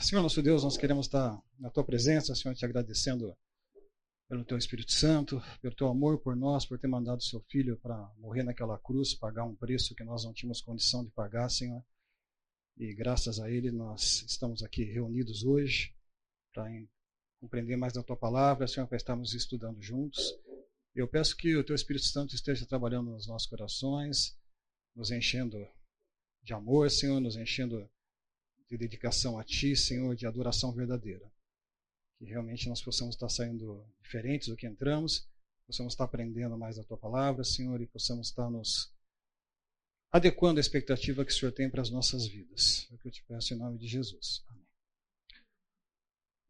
Senhor nosso Deus, nós queremos estar na tua presença, Senhor, te agradecendo pelo teu Espírito Santo, pelo teu amor por nós, por ter mandado seu filho para morrer naquela cruz, pagar um preço que nós não tínhamos condição de pagar, Senhor. E graças a ele nós estamos aqui reunidos hoje para compreender mais da tua palavra, Senhor, para estarmos estudando juntos. Eu peço que o teu Espírito Santo esteja trabalhando nos nossos corações, nos enchendo de amor, Senhor, nos enchendo de dedicação a Ti, Senhor, de adoração verdadeira. Que realmente nós possamos estar saindo diferentes do que entramos, possamos estar aprendendo mais da Tua palavra, Senhor, e possamos estar nos adequando à expectativa que o Senhor tem para as nossas vidas. É o que eu te peço em nome de Jesus. Amém.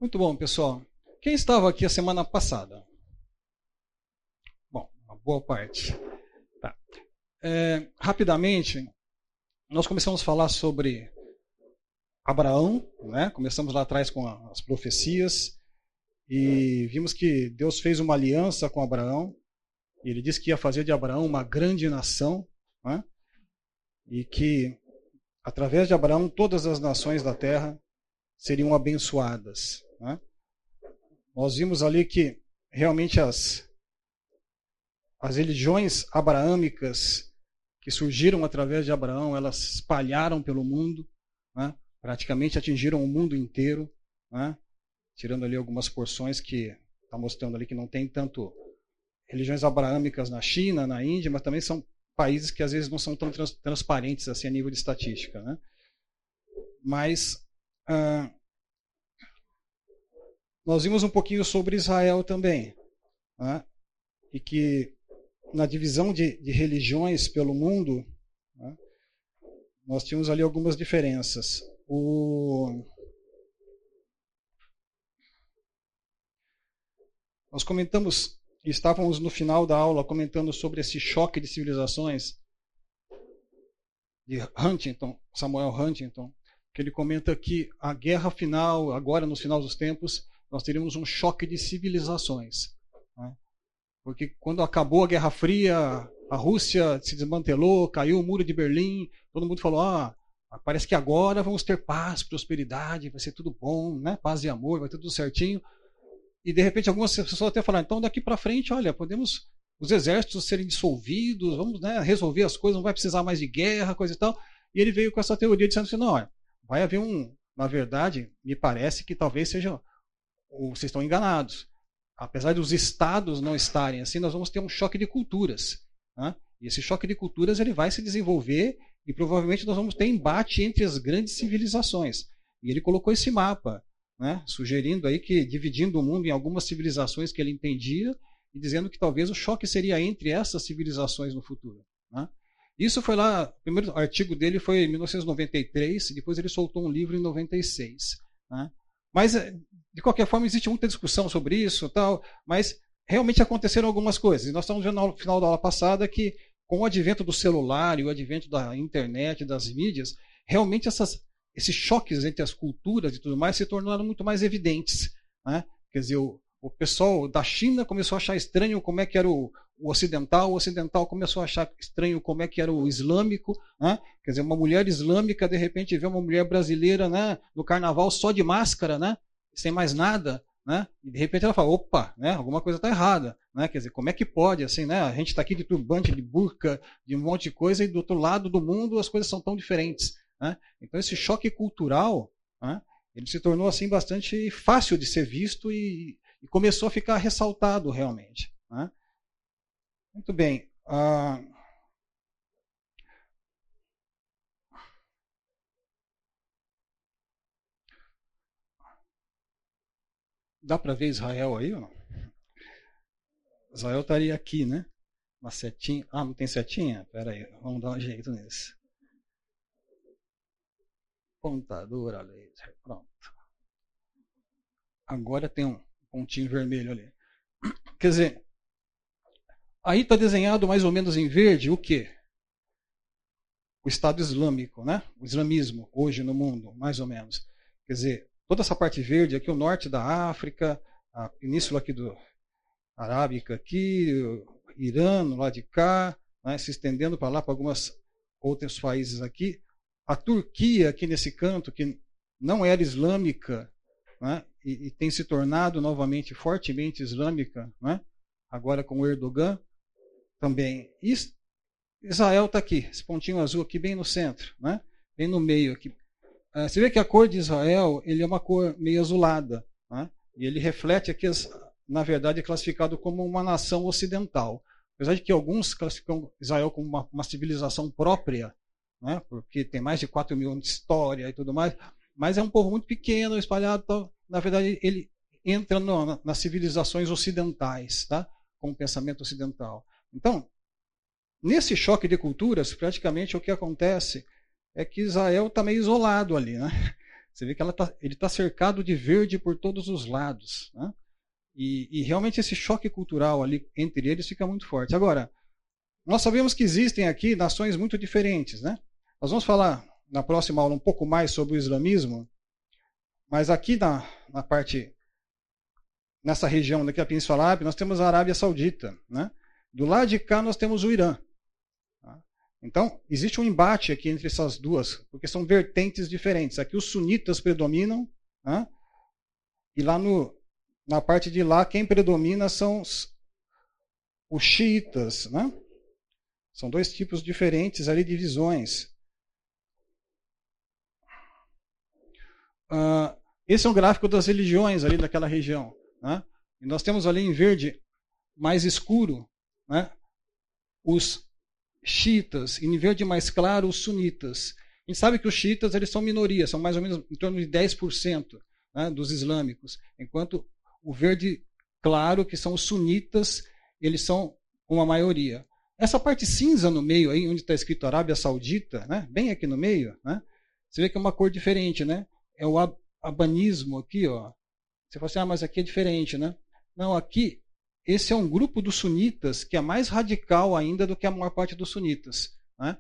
Muito bom, pessoal. Quem estava aqui a semana passada? Bom, uma boa parte. Tá. É, rapidamente, nós começamos a falar sobre Abraão, né? começamos lá atrás com as profecias e vimos que Deus fez uma aliança com Abraão. E ele disse que ia fazer de Abraão uma grande nação, né? e que através de Abraão todas as nações da terra seriam abençoadas. Né? Nós vimos ali que realmente as as religiões abraâmicas que surgiram através de Abraão, elas espalharam pelo mundo. Praticamente atingiram o mundo inteiro, né? tirando ali algumas porções que está mostrando ali que não tem tanto religiões abraâmicas na China, na Índia, mas também são países que às vezes não são tão trans transparentes assim a nível de estatística. Né? Mas ah, nós vimos um pouquinho sobre Israel também, né? e que na divisão de, de religiões pelo mundo, né? nós tínhamos ali algumas diferenças. O... Nós comentamos, estávamos no final da aula comentando sobre esse choque de civilizações de Huntington, Samuel Huntington, que ele comenta que a guerra final, agora no final dos tempos, nós teríamos um choque de civilizações. Né? Porque quando acabou a Guerra Fria, a Rússia se desmantelou, caiu o muro de Berlim, todo mundo falou: ah, Parece que agora vamos ter paz, prosperidade, vai ser tudo bom, né? Paz e amor, vai tudo certinho. E de repente algumas pessoas até falaram, então daqui para frente, olha, podemos os exércitos serem dissolvidos, vamos né, resolver as coisas, não vai precisar mais de guerra, coisa e tal. E ele veio com essa teoria dizendo assim, não, olha, vai haver um, na verdade, me parece que talvez seja, vocês estão enganados. Apesar dos estados não estarem assim, nós vamos ter um choque de culturas. Né? E esse choque de culturas ele vai se desenvolver e provavelmente nós vamos ter embate entre as grandes civilizações. E ele colocou esse mapa, né, sugerindo aí que dividindo o mundo em algumas civilizações que ele entendia e dizendo que talvez o choque seria entre essas civilizações no futuro. Né? Isso foi lá, o primeiro artigo dele foi em 1993, depois ele soltou um livro em 96. Né? Mas, eh, de qualquer forma, existe muita discussão sobre isso, tal, mas realmente aconteceram algumas coisas. E nós estamos vendo no final da aula passada que com o advento do celular e o advento da internet, das mídias, realmente essas, esses choques entre as culturas e tudo mais se tornaram muito mais evidentes. Né? Quer dizer, o, o pessoal da China começou a achar estranho como é que era o, o, ocidental, o ocidental começou a achar estranho como é que era o islâmico, né? quer dizer, uma mulher islâmica de repente vê uma mulher brasileira né, no carnaval só de máscara, né, sem mais nada, né? E de repente ela fala, opa, né? Alguma coisa está errada, né? Quer dizer, como é que pode assim, né? A gente está aqui de turbante, de burca, de um monte de coisa e do outro lado do mundo as coisas são tão diferentes, né? Então esse choque cultural, né? Ele se tornou assim bastante fácil de ser visto e, e começou a ficar ressaltado realmente, né? Muito bem. Uh... Dá para ver Israel aí ou não? Israel estaria aqui, né? Uma setinha. Ah, não tem setinha? Espera aí, vamos dar um jeito nisso. Pontadora laser. Pronto. Agora tem um pontinho vermelho ali. Quer dizer, aí está desenhado mais ou menos em verde o quê? O Estado Islâmico, né? O islamismo hoje no mundo, mais ou menos. Quer dizer, toda essa parte verde aqui, o norte da África, a península aqui do Arábica aqui, Irã, lá de cá, né, se estendendo para lá, para alguns outros países aqui. A Turquia aqui nesse canto, que não era islâmica né, e, e, tem se tornado novamente fortemente islâmica, né, agora com o Erdogan também. Israel está aqui, esse pontinho azul aqui bem no centro, né, bem no meio aqui. Uh, você vê que a cor de Israel ele é uma cor meio azulada, né, e ele reflete aqui, na verdade, é classificado como uma nação ocidental. Apesar de que alguns classificam Israel como uma, uma civilização própria, né, porque tem mais de 4 mil anos de história e tudo mais, mas é um povo muito pequeno, espalhado. Então, na verdade, ele entra no, nas civilizações ocidentais, tá? com o pensamento ocidental. Então, nesse choque de culturas, praticamente o que acontece é que Israel está meio isolado ali. Né? Você vê que tá, ele está cercado de verde por todos os lados. Né? E, e, realmente esse choque cultural ali entre eles fica muito forte. Agora, nós sabemos que existem aqui nações muito diferentes. Né? Nós vamos falar na próxima aula um pouco mais sobre o islamismo, mas aqui na, na parte, nessa região daqui a Península Arábica, nós temos a Arábia Saudita. Né? Do lado de cá nós temos o Irã. Então, existe um embate aqui entre essas duas, porque são vertentes diferentes. Aqui os sunitas predominam, né? e lá no, na parte de lá quem predomina são os, os xiitas. Né? São dois tipos diferentes ali de visões. Uh, esse é um gráfico das religiões ali daquela região. Né? E nós temos ali em verde mais escuro né? os xiitas, em verde mais claro os sunitas. A gente sabe que os xiitas eles são minoria, são mais ou menos em torno de 10% né, dos islâmicos, enquanto o verde claro, que são os sunitas, eles são uma maioria. Essa parte cinza no meio aí, onde está escrito Arábia Saudita, né, bem aqui no meio, né, você vê que é uma cor diferente, né? é o abanismo aqui, ó. Você fala assim, ah, mas aqui é diferente, né? Não, aqui, esse é um grupo dos sunitas que é mais radical ainda do que a maior parte dos sunitas, né?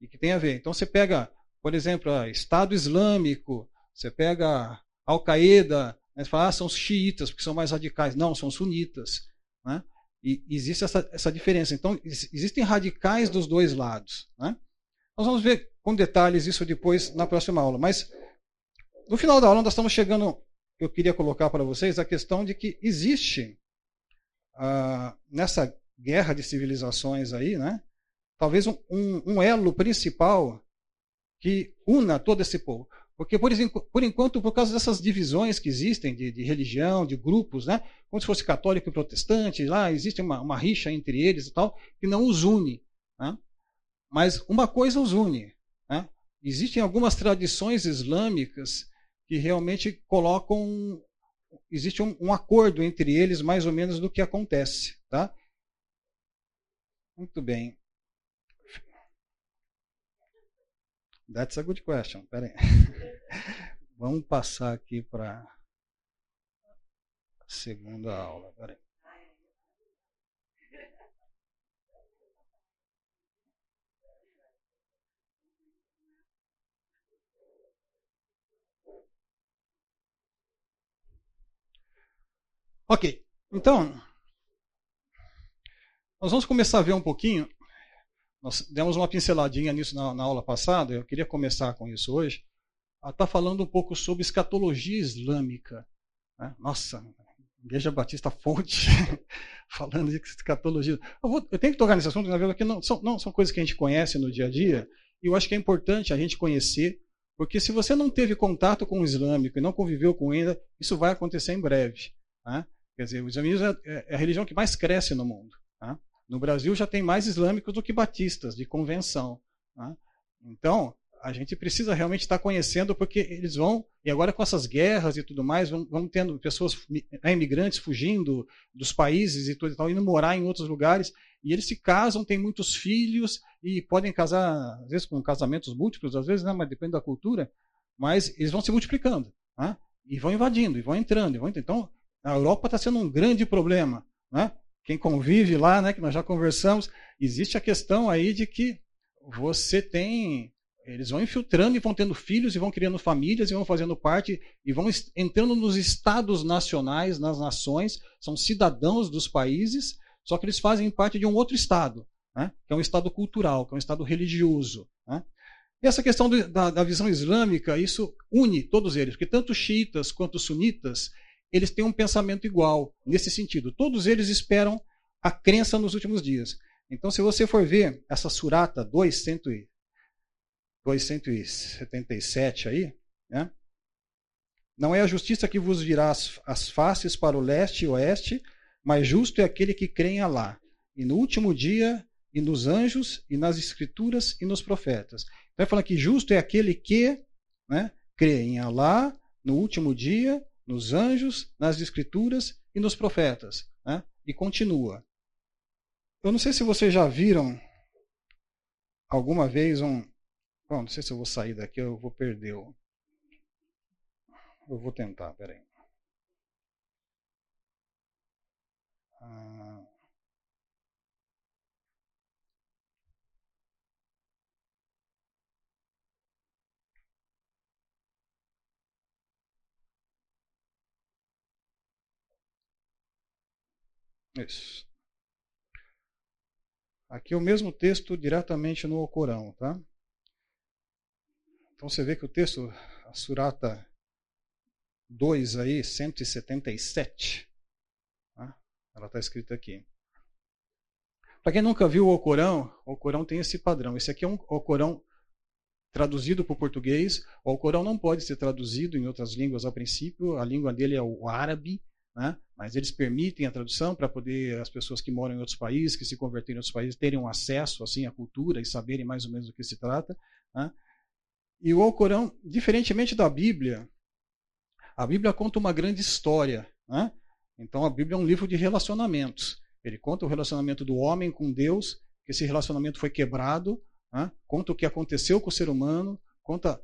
E que tem a ver. Então você pega, por exemplo, Estado Islâmico, você pega Al-Qaeda, né? você fala, ah, são os xiitas, porque são mais radicais. Não, são sunitas, né? E existe essa, essa diferença. Então, existem radicais dos dois lados, né? Nós vamos ver com detalhes isso depois na próxima aula, mas no final da aula, nós estamos chegando. Eu queria colocar para vocês a questão de que existe uh, nessa guerra de civilizações aí, né? Talvez um, um, um, elo principal que una todo esse povo. Porque, por, por enquanto, por causa dessas divisões que existem de, de, religião, de grupos, né? como se fosse católico e protestante, lá existe uma, uma rixa entre eles e tal, que não os une. Né? Mas uma coisa os une. Né? Existem algumas tradições islâmicas que realmente colocam. Existe um, um acordo entre eles, mais ou menos, do que acontece. Tá? Muito bem. That's a good question. Pera Vamos passar aqui para a segunda aula. Pera Ok, então, nós vamos começar a ver um pouquinho. Nós demos uma pinceladinha nisso na, na aula passada, eu queria começar com isso hoje. A estar tá falando um pouco sobre escatologia islâmica. Né? Nossa, Igreja Batista Fonte, falando de escatologia. Eu, vou, eu, tenho que tocar nesse assunto, na verdade, porque não são, não são coisas que a gente conhece no dia a dia, e eu acho que é importante a gente conhecer, porque se você não teve contato com o islâmico e não conviveu com ele, isso vai acontecer em breve. Né? Quer dizer, o islamismo é, é, é a religião que mais cresce no mundo. Tá? No Brasil já tem mais islâmicos do que batistas, de convenção. Tá? Então, a gente precisa realmente estar conhecendo, porque eles vão, e agora com essas guerras e tudo mais, vão, vão tendo pessoas, né, imigrantes fugindo dos países e tudo e tal, indo morar em outros lugares, e eles se casam, têm muitos filhos, e podem casar, às vezes com casamentos múltiplos, às vezes, né, mas depende da cultura, mas eles vão se multiplicando, tá? e vão invadindo, e vão entrando, e vão entrando. Então, a Europa está sendo um grande problema. Né? Quem convive lá, né, que nós já conversamos, existe a questão aí de que você tem. Eles vão infiltrando e vão tendo filhos e vão criando famílias e vão fazendo parte e vão entrando nos estados nacionais, nas nações, são cidadãos dos países, só que eles fazem parte de um outro estado, né? que é um estado cultural, que é um estado religioso. Né? E essa questão do, da, da, visão islâmica, isso une todos eles, porque tanto xiitas quanto sunitas, eles têm um pensamento igual, nesse sentido. Todos eles esperam a crença nos últimos dias. Então, se você for ver essa surata 277 aí, né? Não é a justiça que vos virá as, as faces para o leste e oeste, mas justo é aquele que crê em Alá. E no último dia, e nos anjos, e nas escrituras, e nos profetas. Então, ele fala que justo é aquele que né, crê em Alá, no último dia, nos anjos, nas escrituras e nos profetas. Né? E continua. Eu não sei se vocês já viram alguma vez um. Bom, não sei se eu vou sair daqui, eu vou perder o. Eu vou tentar, peraí. Ah... Isso. Aqui é o mesmo texto diretamente no Corão, tá? Então você vê que o texto, a Surata 2 aí, 177, tá? ela está escrita aqui. Para quem nunca viu o Corão, o Corão tem esse padrão. Esse aqui é um Corão traduzido para o português. O Corão não pode ser traduzido em outras línguas a princípio. A língua dele é o árabe, né? Mas eles permitem a tradução para poder as pessoas que moram em outros países, que se converterem em outros países, terem um acesso assim à cultura e saberem mais ou menos do que se trata. Né? E o Alcorão, diferentemente da Bíblia, a Bíblia conta uma grande história. Né? Então a Bíblia é um livro de relacionamentos. Ele conta o relacionamento do homem com Deus, que esse relacionamento foi quebrado, né? conta o que aconteceu com o ser humano, conta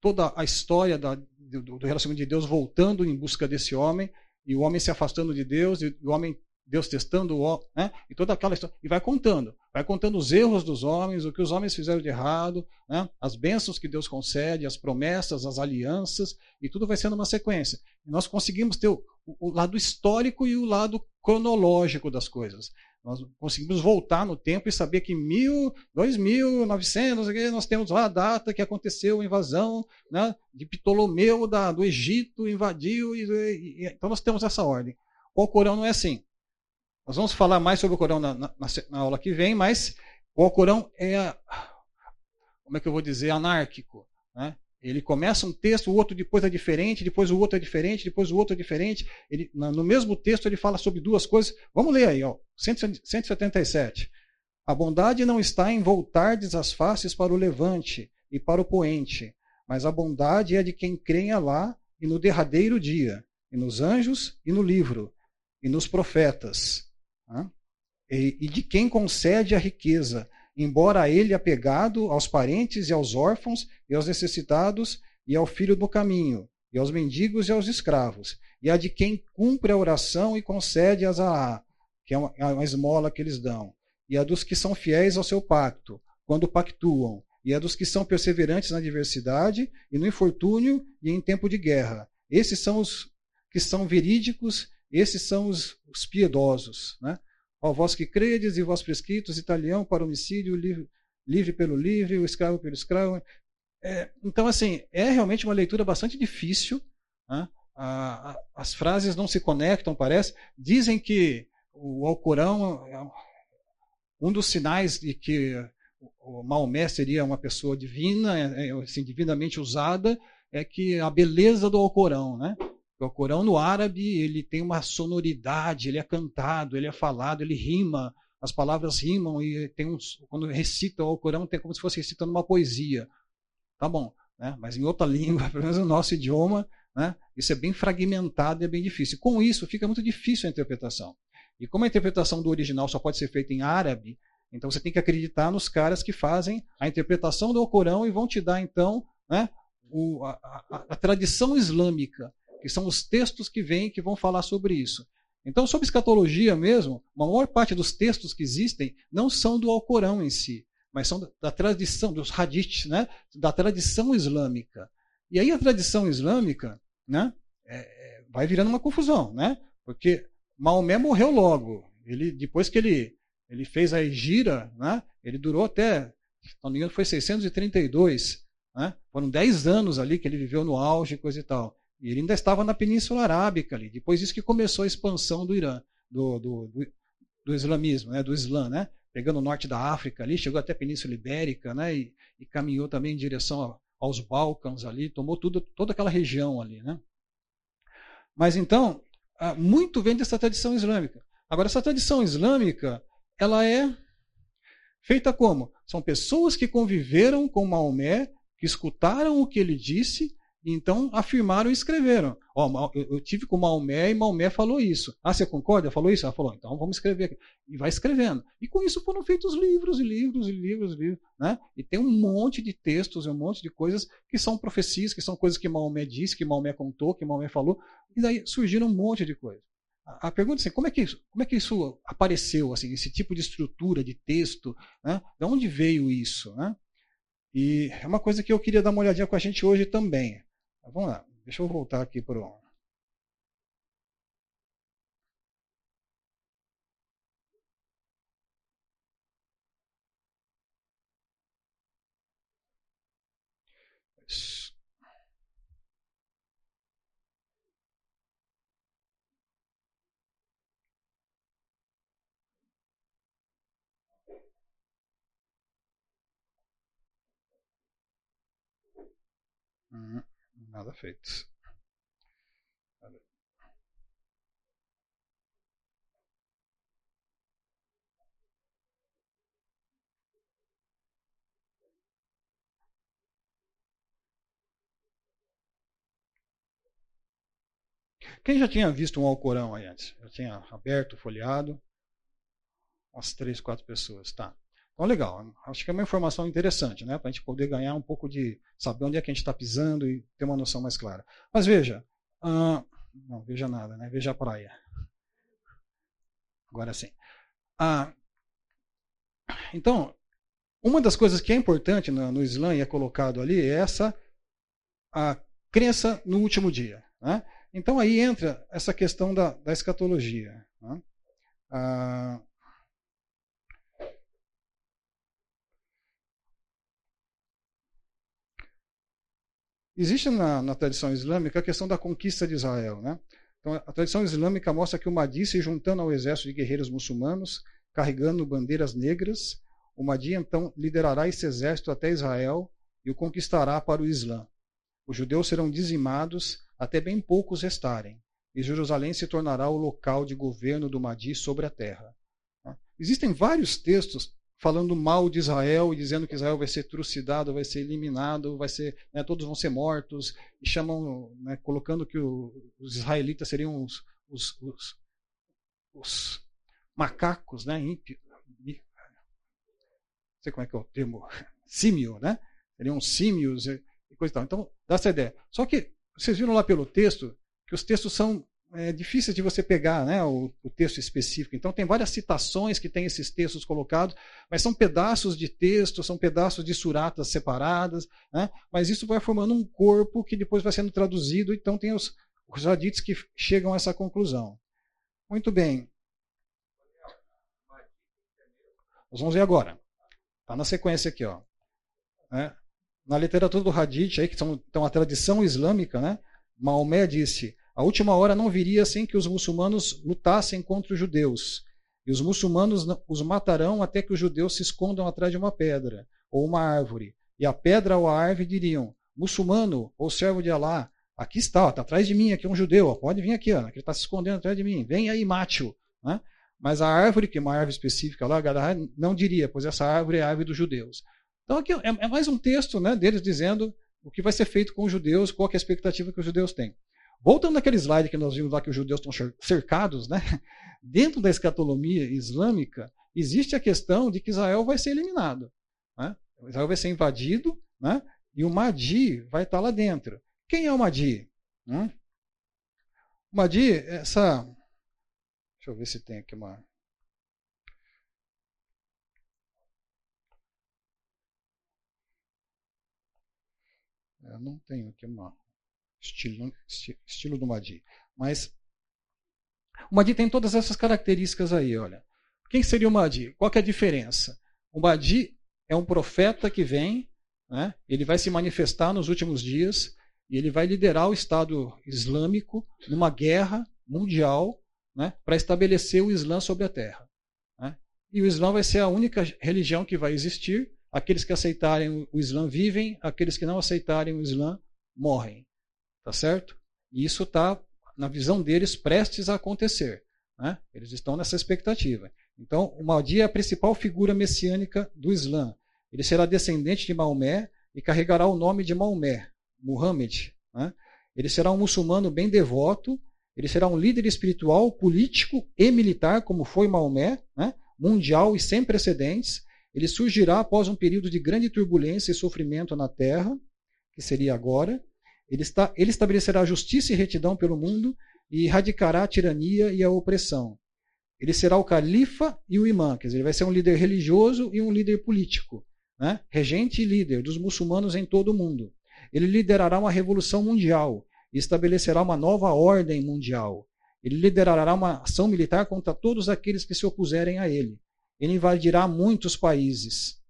toda a história da, do, do relacionamento de Deus voltando em busca desse homem e o homem se afastando de Deus, e o homem, Deus testando o né? e toda aquela história. E vai contando, vai contando os erros dos homens, o que os homens fizeram de errado, né? as bênçãos que Deus concede, as promessas, as alianças, e tudo vai sendo uma sequência. E nós conseguimos ter o, o lado histórico e o lado cronológico das coisas. Nós conseguimos voltar no tempo e saber que em 2900 nós temos a data que aconteceu a invasão né, de Ptolomeu da, do Egito, invadiu. E, e, então nós temos essa ordem. O Corão não é assim. Nós vamos falar mais sobre o Corão na, na, na aula que vem, mas o Corão é, como é que eu vou dizer, anárquico. Né? Ele começa um texto, o outro depois é diferente, depois o outro é diferente, depois o outro é diferente. Ele, no mesmo texto ele fala sobre duas coisas. Vamos ler aí, ó, 177. A bondade não está em voltardes as faces para o levante e para o poente, mas a bondade é de quem crê em Alá e no derradeiro dia, e nos anjos e no livro, e nos profetas, e, e de quem concede a riqueza, embora ele apegado aos parentes e aos órfãos e aos necessitados e ao filho do caminho, e aos mendigos e aos escravos, e a de quem cumpre a oração e concede a Zaá, que é uma, é uma esmola que eles dão, e a dos que são fiéis ao seu pacto, quando pactuam, e a dos que são perseverantes na adversidade e no infortúnio e em tempo de guerra. Esses são os que são verídicos, esses são os, os piedosos. Né? Ó vós que credes e vós prescritos, italião para homicídio, livre, livre pelo livre, o escravo pelo escravo. É, então, assim, é realmente uma leitura bastante difícil. Né? A, a, as frases não se conectam, parece. Dizem que o Alcorão é um dos sinais de que o Maomé seria uma pessoa divina, é, é, assim, divinamente usada, é que a beleza do Alcorão, né? O Corão no árabe ele tem uma sonoridade, ele é cantado, ele é falado, ele rima, as palavras rimam e tem uns, quando recita o Corão tem como se fosse recitando uma poesia. Tá bom, né? Mas em outra língua, pelo menos no nosso idioma, né? Isso é bem fragmentado e é bem difícil. Com isso fica muito difícil a interpretação. E como a interpretação do original só pode ser feita em árabe, então você tem que acreditar nos caras que fazem a interpretação do Corão e vão te dar então, né? O, a, a, a tradição islâmica que são os textos que vêm que vão falar sobre isso. Então, sobre escatologia mesmo, a maior parte dos textos que existem não são do Alcorão em si, mas são da tradição, dos hadiths, né? da tradição islâmica. E aí a tradição islâmica né? É, é, vai virando uma confusão, né? porque Maomé morreu logo. Ele, depois que ele, ele fez a gira, né? ele durou até não me engano, foi 632. Né? Foram 10 anos ali que ele viveu no auge, coisa e tal. E ele ainda estava na Península Arábica ali. Depois disso que começou a expansão do Irã, do, do, do, do islamismo, né? do Islã, né? Pegando o norte da África ali, chegou até a Península Ibérica, né? E, e caminhou também em direção aos Balcãs ali, tomou tudo, toda aquela região ali, né? Mas então, ah, muito vem dessa tradição islâmica. Agora, essa tradição islâmica, ela é feita como? São pessoas que conviveram com Maomé, que escutaram o que ele disse então afirmaram e escreveram. Ó, eu tive com Maomé e Maomé falou isso. Ah, você concorda? Falou isso? Ela falou, então vamos escrever aqui. E vai escrevendo. E com isso foram feitos livros e livros e livros e livros. Né? E tem um monte de textos e um monte de coisas que são profecias, que são coisas que Maomé disse, que Maomé contou, que Maomé falou. E daí surgiram um monte de coisas. A pergunta é assim, como é que isso, como é que isso apareceu, assim, esse tipo de estrutura de texto, né? De onde veio isso, né? E é uma coisa que eu queria dar uma olhadinha com a gente hoje também. Vamos lá, deixa eu voltar aqui para o. Uhum. Nada feito. Quem já tinha visto um Alcorão aí antes? Já tinha aberto, folheado? Umas três, quatro pessoas, tá. Então, legal. Acho que é uma informação interessante, né? Para a gente poder ganhar um pouco de. saber onde é que a gente está pisando e ter uma noção mais clara. Mas veja. Não, veja nada, né? Veja a praia. Agora sim. Uh, então, uma das coisas que é importante no, no Islã e é colocado ali é essa a crença no último dia. Né? Então aí entra essa questão da, da escatologia. Né? Ah, Existe na, na, tradição islâmica a questão da conquista de Israel. Né? Então, a tradição islâmica mostra que o Mahdi se juntando ao exército de guerreiros muçulmanos, carregando bandeiras negras, o Mahdi então liderará esse exército até Israel e o conquistará para o Islã. Os judeus serão dizimados até bem poucos restarem, e Jerusalém se tornará o local de governo do Mahdi sobre a terra. Existem vários textos falando mal de Israel e dizendo que Israel vai ser trucidado, vai ser eliminado, vai ser, né, todos vão ser mortos, e chamam, né, colocando que o, os israelitas seriam os, os, os, os macacos, né, ímpio, não sei como é que é o termo, símio, né, seriam símios e coisa e tal. Então, dá essa ideia. Só que vocês viram lá pelo texto que os textos são é, difíceis de você pegar né, o, o, texto específico. Então, tem várias citações que têm esses textos colocados, mas são pedaços de texto, são pedaços de suratas separadas, né, mas isso vai formando um corpo que depois vai sendo traduzido, então tem os, os hadiths que chegam a essa conclusão. Muito bem. Nós vamos ver agora. Está na sequência aqui. Ó. É, na literatura do hadith, aí, que são, então a tradição islâmica, né, Maomé disse a última hora não viria sem que os muçulmanos lutassem contra os judeus. E os muçulmanos os matarão até que os judeus se escondam atrás de uma pedra ou uma árvore. E a pedra ou a árvore diriam: Muçulmano ou servo de Alá, aqui está, está atrás de mim, aqui é um judeu, pode vir aqui, ó, ele está se escondendo atrás de mim, vem aí, mate-o. Né? Mas a árvore, que é uma árvore específica lá, não diria, pois essa árvore é a árvore dos judeus. Então aqui é, é mais um texto né, deles dizendo o que vai ser feito com os judeus, qual é a expectativa que os judeus têm. Voltando naquele slide que nós vimos lá que os judeus estão cercados, né? dentro da escatologia islâmica, existe a questão de que Israel vai ser eliminado. Né? Israel vai ser invadido né? e o Mahdi vai estar lá dentro. Quem é o Mahdi? Hum? O Mahdi, essa. Deixa eu ver se tem aqui uma. Eu não tenho aqui uma estilo, estilo do Madi. Mas o Madi tem todas essas características aí, olha. Quem seria o Madi? Qual é a diferença? O Madi é um profeta que vem, né? ele vai se manifestar nos últimos dias e ele vai liderar o Estado Islâmico numa guerra mundial né? para estabelecer o Islã sobre a terra. Né? E o Islã vai ser a única religião que vai existir. Aqueles que aceitarem o Islã vivem, aqueles que não aceitarem o Islã morrem. Tá certo? E isso está, na visão deles, prestes a acontecer. Né? Eles estão nessa expectativa. Então, o Mahdi é a principal figura messiânica do Islã. Ele será descendente de Maomé e carregará o nome de Maomé, Muhammad. Né? Ele será um muçulmano bem devoto, ele será um líder espiritual, político e militar, como foi Maomé, né? mundial e sem precedentes. Ele surgirá após um período de grande turbulência e sofrimento na terra, que seria agora. Ele, está, ele estabelecerá justiça e retidão pelo mundo e erradicará a tirania e a opressão. Ele será o califa e o imã, quer dizer, ele vai ser um líder religioso e um líder político, né? regente e líder dos muçulmanos em todo o mundo. Ele liderará uma revolução mundial e estabelecerá uma nova ordem mundial. Ele liderará uma ação militar contra todos aqueles que se opuserem a ele. Ele invadirá muitos países.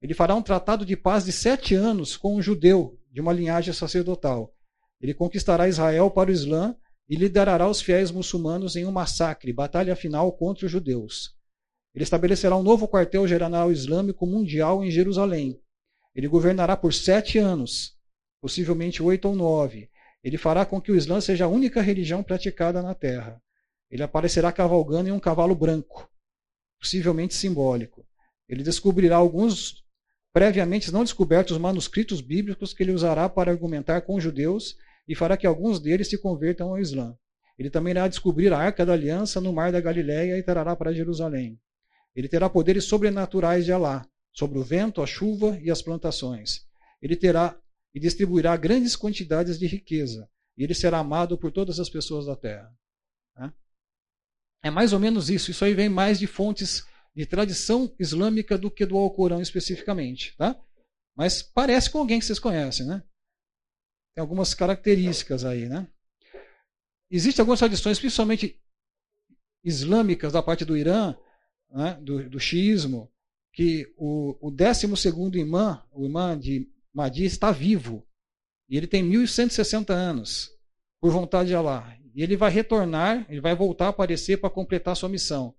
Ele fará um tratado de paz de sete anos com um judeu de uma linhagem sacerdotal. Ele conquistará Israel para o Islã e liderará os fiéis muçulmanos em um massacre, batalha final contra os judeus. Ele estabelecerá um novo quartel-general islâmico mundial em Jerusalém. Ele governará por sete anos, possivelmente oito ou nove. Ele fará com que o Islã seja a única religião praticada na Terra. Ele aparecerá cavalgando em um cavalo branco, possivelmente simbólico. Ele descobrirá alguns previamente não descobertos manuscritos bíblicos que ele usará para argumentar com os judeus e fará que alguns deles se convertam ao Islã. Ele também irá descobrir a Arca da Aliança no Mar da Galileia e trará para Jerusalém. Ele terá poderes sobrenaturais de Alá, sobre o vento, a chuva e as plantações. Ele terá e distribuirá grandes quantidades de riqueza, e ele será amado por todas as pessoas da terra. É mais ou menos isso. Isso aí vem mais de fontes de tradição islâmica do que do Alcorão especificamente. Tá? Mas parece com alguém que vocês conhecem, né? tem algumas características aí, né? Existem algumas tradições, principalmente islâmicas, da parte do Irã, né, do, do xiismo, que o, o 12 imã, o imã de Mahdi, está vivo. E ele tem 1160 anos, por vontade de Allah. E ele vai retornar, ele vai voltar a aparecer para completar sua missão,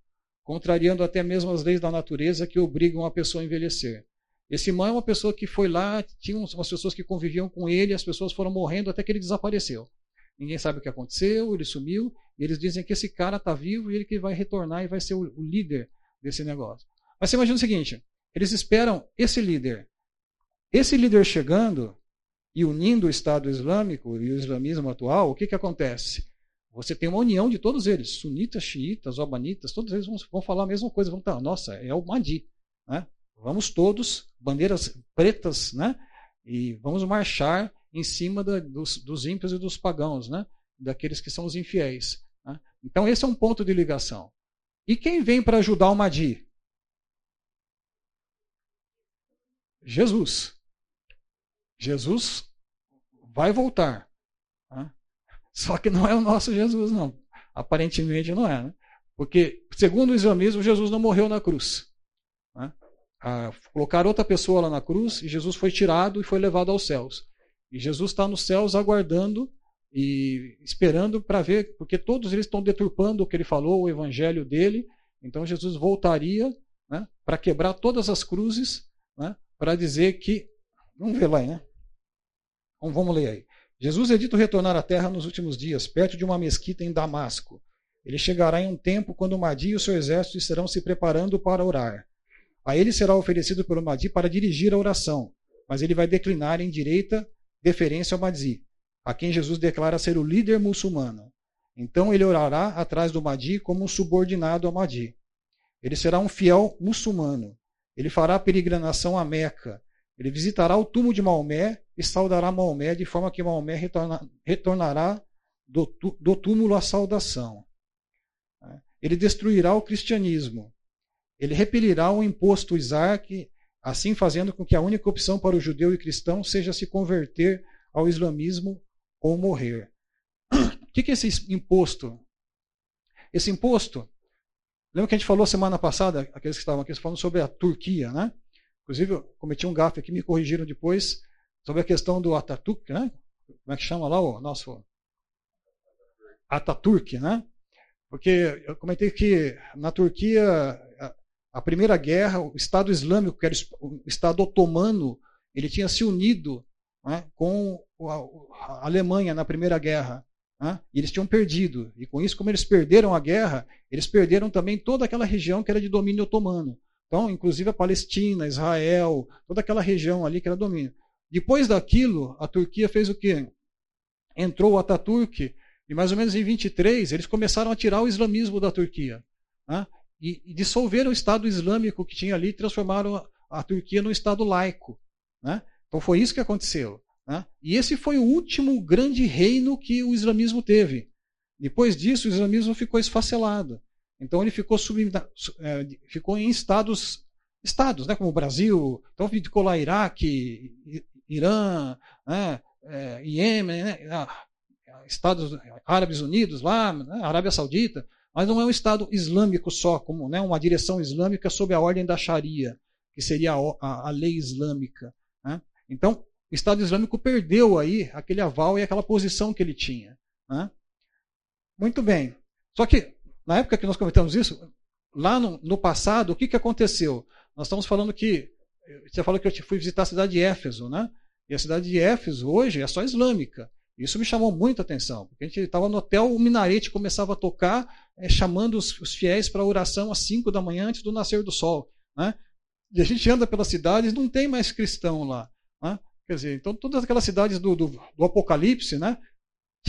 contrariando até mesmo as leis da natureza que obrigam a pessoa a envelhecer. Esse irmão é uma pessoa que foi lá, tinha umas pessoas que conviviam com ele, as pessoas foram morrendo até que ele desapareceu. Ninguém sabe o que aconteceu, ele sumiu, e eles dizem que esse cara está vivo e ele que vai retornar e vai ser o, o líder desse negócio. Mas você imagina o seguinte: eles esperam esse líder. Esse líder chegando e unindo o Estado Islâmico e o islamismo atual, o que, que acontece? Você tem uma união de todos eles, sunitas, xiitas, obanitas, todos eles vão, vão falar a mesma coisa, vão estar, nossa, é o Mahdi. Né? Vamos todos, bandeiras pretas, né? E vamos marchar em cima da, dos, dos ímpios e dos pagãos, né? Daqueles que são os infiéis. Né? Então esse é um ponto de ligação. E quem vem para ajudar o Madi? Jesus. Jesus vai voltar. Né? Só que não é o nosso Jesus, não. Aparentemente não é. Né? Porque, segundo o islamismo, Jesus não morreu na cruz a colocar outra pessoa lá na cruz e Jesus foi tirado e foi levado aos céus. E Jesus está nos céus aguardando e esperando para ver, porque todos eles estão deturpando o que ele falou, o evangelho dele. Então Jesus voltaria né, para quebrar todas as cruzes, né, para dizer que. Vamos ver lá, né? Então, vamos ler aí. Jesus é dito retornar à terra nos últimos dias, perto de uma mesquita em Damasco. Ele chegará em um tempo quando o Madi e o seu exército estarão se preparando para orar. A ele será oferecido pelo Mahdi para dirigir a oração, mas ele vai declinar em direita deferência ao Mahdi, a quem Jesus declara ser o líder muçulmano. Então ele orará atrás do Mahdi como um subordinado ao Mahdi. Ele será um fiel muçulmano. Ele fará peregrinação a Meca. Ele visitará o túmulo de Maomé e saudará Maomé, de forma que Maomé retorna, retornará do, do túmulo à saudação. Ele destruirá o cristianismo ele repelirá o imposto Isaac, assim fazendo com que a única opção para o judeu e cristão seja se converter ao islamismo ou morrer. O que é esse imposto? Esse imposto, lembra que a gente falou semana passada, aqueles que estavam aqui falando sobre a Turquia, né? Inclusive, eu cometi um gafe aqui, me corrigiram depois, sobre a questão do Ataturk, né? Como é que chama lá o nosso. Ataturk, né? Porque eu comentei que na Turquia, a Primeira Guerra, o Estado Islâmico, que era o Estado Otomano, ele tinha se unido né, com a Alemanha na Primeira Guerra. Né, e eles tinham perdido. E com isso, como eles perderam a guerra, eles perderam também toda aquela região que era de domínio otomano. Então, inclusive a Palestina, Israel, toda aquela região ali que era domínio. Depois daquilo, a Turquia fez o quê? Entrou o Ataturk e mais ou menos em 23 eles começaram a tirar o islamismo da Turquia. Né? E, e, dissolveram o Estado Islâmico que tinha ali e transformaram a, a Turquia num Estado laico. Né? Então foi isso que aconteceu. Né? E esse foi o último grande reino que o islamismo teve. Depois disso, o islamismo ficou esfacelado. Então ele ficou, sub, é, ficou em estados, estados né, como o Brasil, então ficou lá Iraque, Irã, né, é, Iêmen, né, ah, Estados Árabes Unidos, lá, né, Arábia Saudita, mas não é um Estado islâmico só, como né, uma direção islâmica sob a ordem da Sharia, que seria a, a, a lei islâmica. Né? Então, o Estado Islâmico perdeu aí aquele aval e aquela posição que ele tinha. Né? Muito bem. Só que, na época que nós comentamos isso, lá no, no passado, o que, que aconteceu? Nós estamos falando que. Você falou que eu fui visitar a cidade de Éfeso, né? E a cidade de Éfeso hoje é só islâmica. Isso me chamou muita atenção, porque a gente estava no hotel, o minarete começava a tocar, é, chamando os, os fiéis para oração às 5 da manhã antes do nascer do sol. Né? E a gente anda pelas cidades, não tem mais cristão lá. Né? Quer dizer, então todas aquelas cidades do, do, do Apocalipse, né?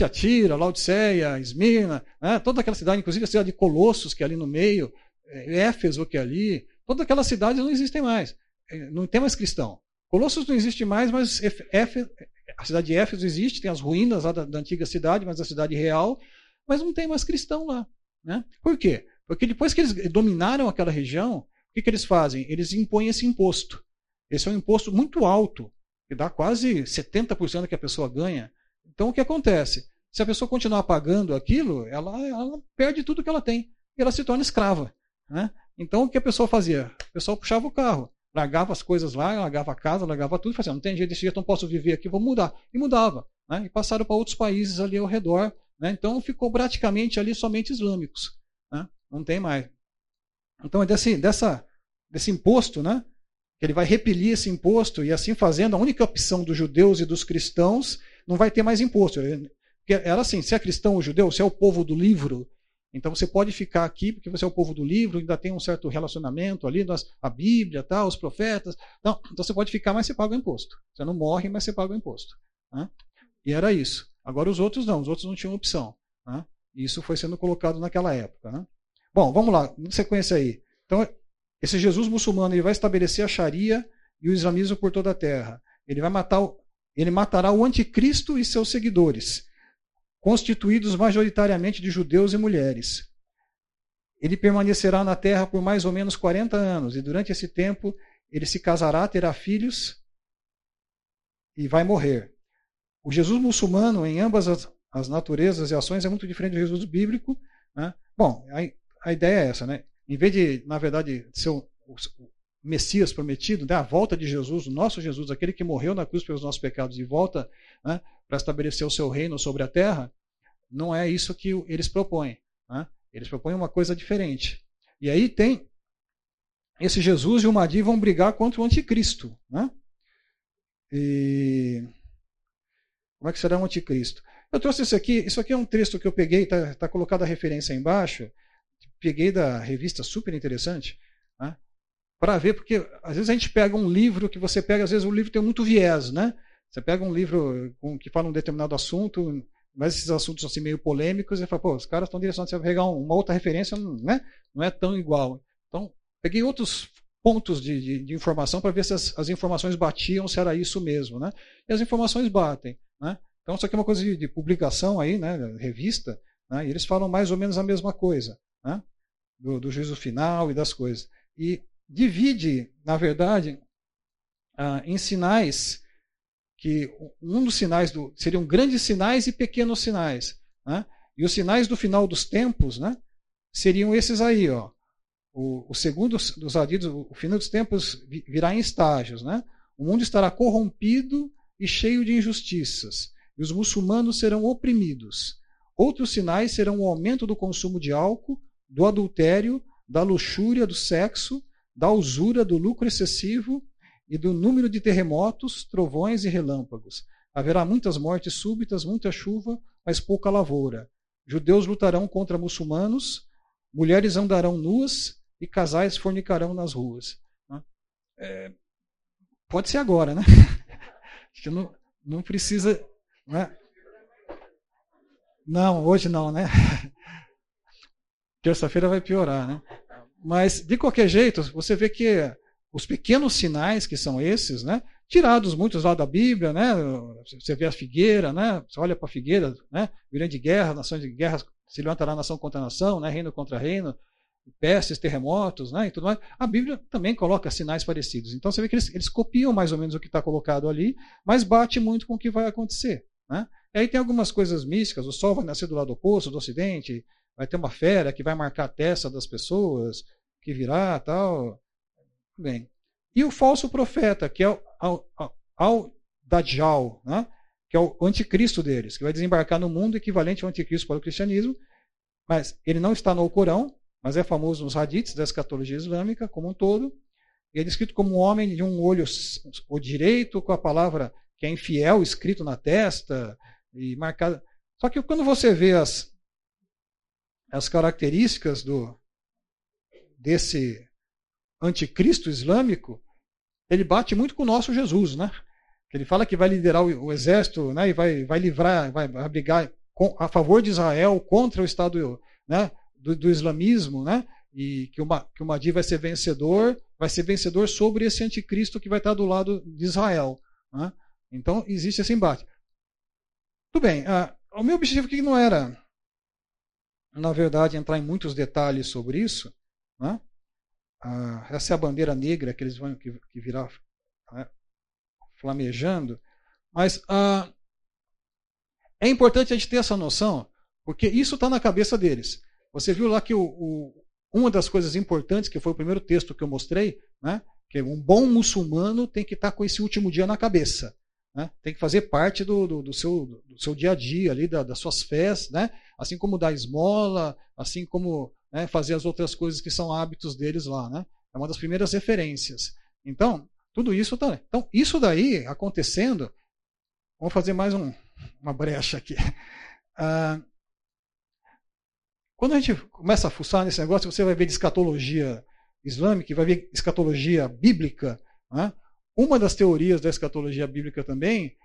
Tiatira, Laodiceia, Esmirna, né? toda aquela cidade, inclusive a cidade de Colossos, que é ali no meio, é, Éfeso, que é ali, todas aquelas cidades não existem mais. É, não tem mais cristão. Colossos não existe mais, mas Éfeso, a cidade de Éfeso existe, tem as ruínas lá da, da, antiga cidade, mas a cidade real, mas não tem mais cristão lá. Né? Por quê? Porque depois que eles dominaram aquela região, o que, que eles fazem? Eles impõem esse imposto. Esse é um imposto muito alto, que dá quase 70% do que a pessoa ganha. Então o que acontece? Se a pessoa continuar pagando aquilo, ela, ela perde tudo que ela tem. E ela se torna escrava. Né? Então o que a pessoa fazia? O pessoal puxava o carro largava as coisas lá, largava a casa, largava tudo, fazia, não tem jeito desse jeito, não posso viver aqui, vou mudar. E mudava. Né? E passaram para outros países ali ao redor. Né? Então ficou praticamente ali somente islâmicos. Né? Não tem mais. Então é desse, dessa, desse imposto, né? que ele vai repelir esse imposto, e assim fazendo, a única opção dos judeus e dos cristãos não vai ter mais imposto. Era assim, se é cristão ou judeu, se é o povo do livro, então você pode ficar aqui porque você é o povo do livro, ainda tem um certo relacionamento ali, a Bíblia, tá, os profetas. Não, então você pode ficar, mas você paga o imposto. Você não morre, mas você paga o imposto. Né? E era isso. Agora os outros não, os outros não tinham opção. Né? Isso foi sendo colocado naquela época. Né? Bom, vamos lá, sequência aí. Então, esse Jesus muçulmano ele vai estabelecer a Sharia e o islamismo por toda a terra. Ele vai matar, ele matará o anticristo e seus seguidores constituídos majoritariamente de judeus e mulheres. Ele permanecerá na terra por mais ou menos 40 anos, e durante esse tempo ele se casará, terá filhos e vai morrer. O Jesus muçulmano, em ambas as, as naturezas e ações, é muito diferente do Jesus bíblico. Né? Bom, a, a, ideia é essa, né? Em vez de, na verdade, ser o, o, Messias prometido, né? a volta de Jesus, o nosso Jesus, aquele que morreu na cruz pelos nossos pecados e volta né? para estabelecer o seu reino sobre a terra, não é isso que eles propõem. Né? Eles propõem uma coisa diferente. E aí tem esse Jesus e o Mahdi vão brigar contra o anticristo. Né? E como é que será o anticristo? Eu trouxe isso aqui, isso aqui é um texto que eu peguei, está tá colocada a referência aí embaixo, peguei da revista super interessante? Para ver, porque às vezes a gente pega um livro que você pega, às vezes o livro tem muito viés, né? Você pega um livro que fala um determinado assunto, mas esses assuntos assim meio polêmicos, e fala, pô, os caras estão direcionando, você pegar uma outra referência, né? não é tão igual. Então, peguei outros pontos de, de, de informação para ver se as, as, informações batiam, se era isso mesmo. Né? E as informações batem. Né? Então, isso aqui é uma coisa de, de publicação aí, né? revista, né? e eles falam mais ou menos a mesma coisa, né? do, do juízo final e das coisas. E divide, na verdade, ah, em sinais que um dos sinais do, seriam grandes sinais e pequenos sinais. Né? E os sinais do final dos tempos né, seriam esses aí. Ó. o, o segundo dos adidos, o fim dos tempos virá em estágios. Né? O mundo estará corrompido e cheio de injustiças, e os muçulmanos serão oprimidos. Outros sinais serão o aumento do consumo de álcool, do adultério, da luxúria do sexo, da usura, do lucro excessivo e do número de terremotos, trovões e relâmpagos. Haverá muitas mortes súbitas, muita chuva, mas pouca lavoura. Judeus lutarão contra muçulmanos, mulheres andarão nuas e casais fornicarão nas ruas. Né? É, pode ser agora, né? Acho que não, não precisa. Né? Não, hoje não, né? Terça-feira vai piorar, né? Mas, de qualquer jeito, você vê que os pequenos sinais que são esses, né? Tirados muitos lá da Bíblia, né? Você vê a figueira, né? Você olha para a figueira, né? Grande guerra, nações de guerra, se levantará nação contra nação, né? Reino contra reino, pestes, terremotos, né? E tudo mais. A Bíblia também coloca sinais parecidos. Então você vê que eles, eles copiam mais ou menos o que está colocado ali, mas bate muito com o que vai acontecer, né? E aí tem algumas coisas místicas. O Sol vai nascer do lado oposto, do Ocidente vai ter uma fera que vai marcar a testa das pessoas, que virá tal. Bem. E o falso profeta, que é o Al, Dajjal, né? que é o anticristo deles, que vai desembarcar no mundo equivalente ao anticristo para o cristianismo, mas ele não está no Corão, mas é famoso nos hadiths da escatologia islâmica como um todo. E é descrito como um homem de um olho o direito, com a palavra que é infiel escrito na testa e marcada. Só que quando você vê as, as características do desse anticristo islâmico, ele bate muito com o nosso Jesus, né? Ele fala que vai liderar o, o exército, né? E vai, vai livrar, vai abrigar com, a favor de Israel contra o Estado, né? Do, do islamismo, né? E que, uma, que o Mahdi vai ser vencedor, vai ser vencedor sobre esse anticristo que vai estar do lado de Israel. Né? Então existe esse embate. Tudo bem. Uh, o meu objetivo aqui não era na verdade, entrar em muitos detalhes sobre isso. Né? Ah, essa é a bandeira negra que eles vão que, que virar né, flamejando. Mas ah, é importante a gente ter essa noção, porque isso está na cabeça deles. Você viu lá que o, o, uma das coisas importantes, que foi o primeiro texto que eu mostrei, né, que um bom muçulmano tem que estar tá com esse último dia na cabeça. Né? Tem que fazer parte do, do, do, seu, do seu dia a dia, ali, da, das suas fés, né? Assim como dar esmola, assim como né, fazer as outras coisas que são hábitos deles lá. Né? É uma das primeiras referências. Então, tudo isso tá. Então, isso daí acontecendo, vamos fazer mais um, uma brecha aqui. Ah, quando a gente começa a fuçar nesse negócio, você vai ver de escatologia islâmica, vai ver escatologia bíblica. Né? Uma das teorias da escatologia bíblica também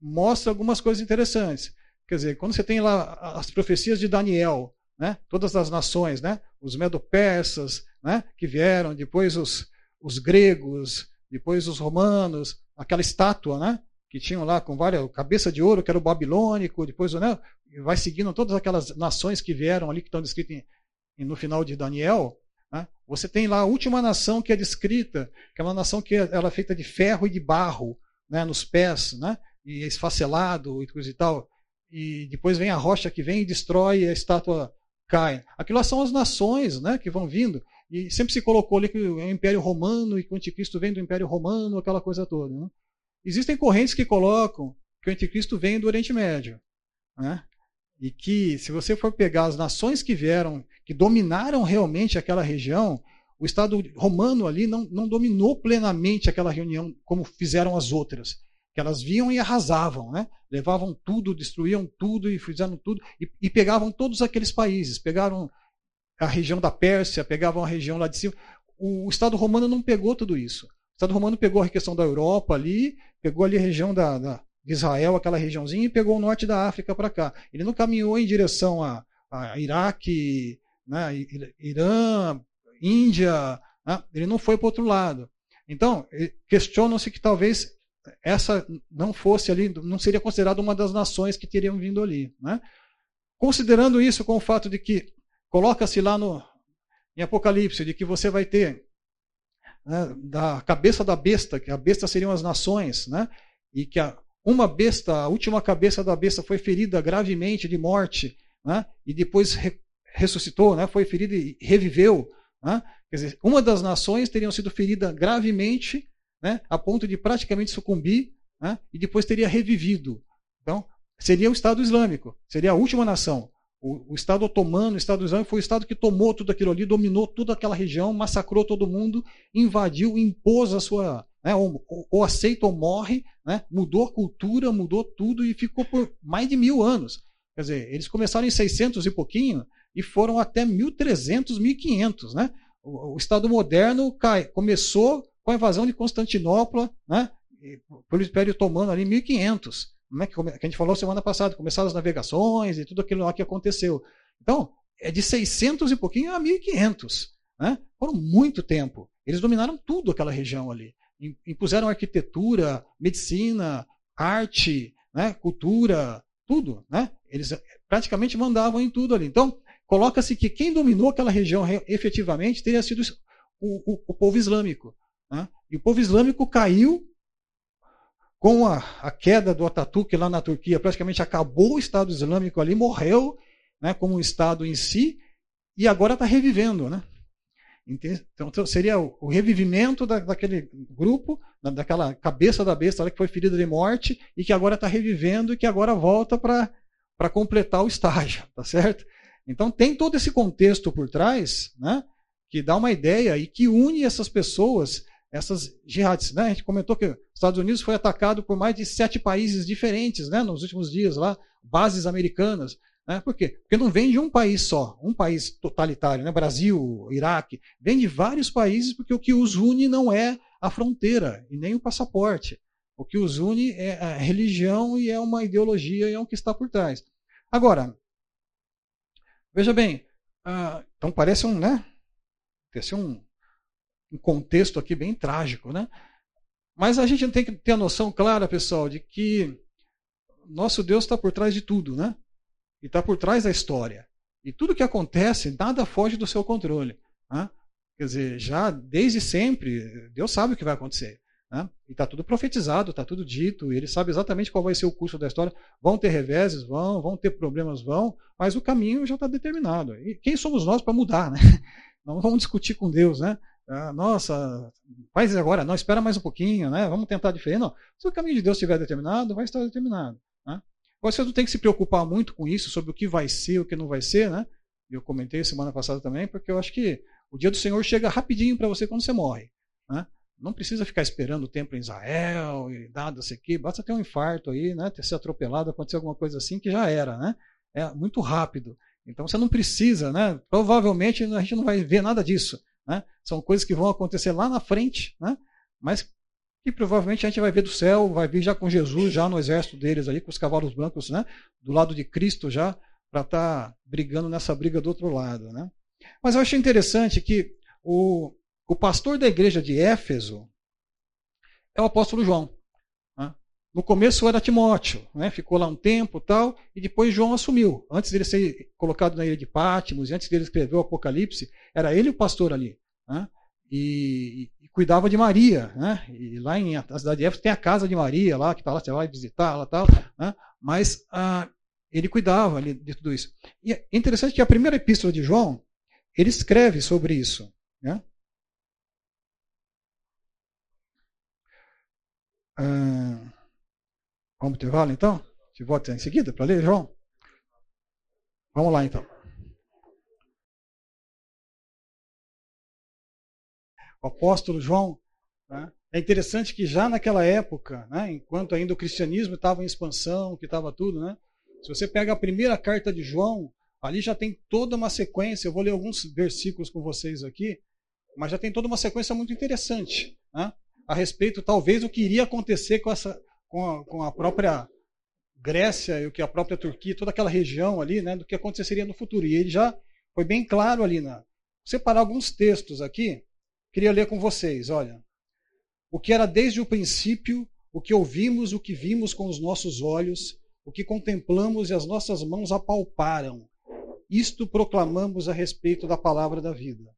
mostra algumas coisas interessantes. Quer dizer, quando você tem lá as profecias de Daniel, né, todas as nações, né, os medo-persas né, que vieram, depois os, os gregos, depois os romanos, aquela estátua né, que tinham lá com várias cabeça de ouro, que era o babilônico, depois né, vai seguindo todas aquelas nações que vieram ali, que estão descritas no final de Daniel. Né? Você tem lá a última nação que é descrita, que é uma nação que ela é feita de ferro e de barro né, nos pés, né? e é esfacelado e coisa e tal. E depois vem a rocha que vem e destrói e a estátua cai. Aquilo são as nações né, que vão vindo. E sempre se colocou ali que é o Império Romano e que o Anticristo vem do Império Romano, aquela coisa toda. Né? Existem correntes que colocam que o Anticristo vem do Oriente Médio. Né? E que, se você for pegar as nações que vieram, que dominaram realmente aquela região, o Estado romano ali não, não dominou plenamente aquela reunião como fizeram as outras. Que elas vinham e arrasavam, né? levavam tudo, destruíam tudo e fizeram tudo, e, e pegavam todos aqueles países. Pegaram a região da Pérsia, pegavam a região lá de cima. O, o Estado romano não pegou tudo isso. O Estado romano pegou a questão da Europa ali, pegou ali a região da, da, de Israel, aquela regiãozinha, e pegou o norte da África para cá. Ele não caminhou em direção a, a Iraque, né, Irã, Índia, né, ele não foi para outro lado. Então, questionam-se que talvez essa não fosse ali, não seria considerada uma das nações que teriam vindo ali. Né? Considerando isso com o fato de que coloca-se lá no, em Apocalipse, de que você vai ter né, da cabeça da besta, que a besta seriam as nações, né, e que a, uma besta, a última cabeça da besta foi ferida gravemente de morte, né? e depois re ressuscitou, né? foi ferida e reviveu. Né? Quer dizer, uma das nações teriam sido ferida gravemente, né, a ponto de praticamente sucumbir, né, e depois teria revivido. Então, seria o Estado Islâmico, seria a última nação. O, o, Estado otomano, o Estado Islâmico, foi o Estado que tomou tudo aquilo ali, dominou toda aquela região, massacrou todo mundo, invadiu, impôs a sua. Né, ou, ou, aceita ou morre, né, mudou a cultura, mudou tudo e ficou por mais de mil anos. Quer dizer, eles começaram em 600 e pouquinho e foram até 1300, 1500. Né? O, o Estado moderno cai, começou com a invasão de Constantinopla, né, pelo Império Otomano ali em 1500 né, que a gente falou semana passada, começaram as navegações e tudo aquilo lá que aconteceu. Então, é de 600 e pouquinho a 1500. Né? Foram muito tempo. Eles dominaram tudo aquela região ali. Impuseram arquitetura, medicina, arte, né, cultura, tudo. Né? Eles praticamente mandavam em tudo ali. Então, coloca-se que quem dominou aquela região efetivamente teria sido o, o, o povo islâmico. Né? E o povo islâmico caiu com a, a, queda do Ataturk lá na Turquia, praticamente acabou o Estado Islâmico ali, morreu né, como um Estado em si, e agora está revivendo. Né? Então, então seria o, revivimento da, daquele grupo, da, daquela cabeça da besta que foi ferida de morte, e que agora está revivendo e que agora volta para completar o estágio, tá certo? Então tem todo esse contexto por trás, né, que dá uma ideia e que une essas pessoas essas jihadis. Né? A gente comentou que os Estados Unidos foi atacado por mais de sete países diferentes né? nos últimos dias lá, bases americanas. Né? Por quê? Porque não vem de um país só, um país totalitário, né? Brasil, Iraque, vem de vários países, porque o que os une não é a fronteira e nem o passaporte. O que os une é a religião e é uma ideologia e é o que está por trás. Agora, veja bem, uh, então parece um, né? Parece um, um contexto aqui bem trágico, né? Mas a gente tem que ter a noção clara, pessoal, de que nosso Deus está por trás de tudo, né? E está por trás da história. E tudo que acontece, nada foge do seu controle. Né? Quer dizer, já desde sempre, Deus sabe o que vai acontecer. Né? E está tudo profetizado, está tudo dito, ele sabe exatamente qual vai ser o curso da história. Vão ter reveses, vão, vão ter problemas, vão, mas o caminho já está determinado. E quem somos nós para mudar, né? Não vamos discutir com Deus, né? Ah, nossa, faz agora, não, espera mais um pouquinho, né? Vamos tentar diferente. Não, se o caminho de Deus estiver determinado, vai estar determinado. Né? Você não tem que se preocupar muito com isso, sobre o que vai ser, o que não vai ser, né? Eu comentei semana passada também, porque eu acho que o dia do Senhor chega rapidinho para você quando você morre. Né? Não precisa ficar esperando o tempo em Israel e nada, sei que, basta ter um infarto aí, né? Ter sido atropelado, acontecer alguma coisa assim que já era, né? É muito rápido. Então você não precisa, né? Provavelmente a gente não vai ver nada disso. Né? São coisas que vão acontecer lá na frente, né? mas que provavelmente a gente vai ver do céu, vai vir já com Jesus, já no exército deles ali, com os cavalos brancos, né? do lado de Cristo já, para estar tá brigando nessa briga do outro lado. Né? Mas eu achei interessante que o, o pastor da igreja de Éfeso é o apóstolo João. No começo era Timóteo, né? ficou lá um tempo tal, e depois João assumiu. Antes dele ser colocado na ilha de Pátimos, e antes dele escrever o Apocalipse, era ele o pastor ali. Né? E, e, cuidava de Maria. Né? E lá em a cidade de Éfeso tem a casa de Maria lá, que está lá, você vai visitar lá tal. Né? Mas ah, ele cuidava ali de tudo isso. E é interessante que a primeira epístola de João, ele escreve sobre isso. Né? Ah, vamos intervalo então? Te volta em seguida para ler, João? Vamos lá então. o apóstolo João. Né? É interessante que já naquela época, né, enquanto ainda o cristianismo estava em expansão, que estava tudo, né, se você pega a primeira carta de João, ali já tem toda uma sequência. Eu vou ler alguns versículos com vocês aqui, mas já tem toda uma sequência muito interessante né, a respeito, talvez, do que iria acontecer com, essa, com, a, com a própria Grécia e o que a própria Turquia, toda aquela região ali, né, do que aconteceria no futuro. E ele já foi bem claro ali na. Vou separar alguns textos aqui Queria ler com vocês, olha. O que era desde o princípio, o que ouvimos, o que vimos com os nossos olhos, o que contemplamos e as nossas mãos apalparam. Isto proclamamos a respeito da palavra da vida.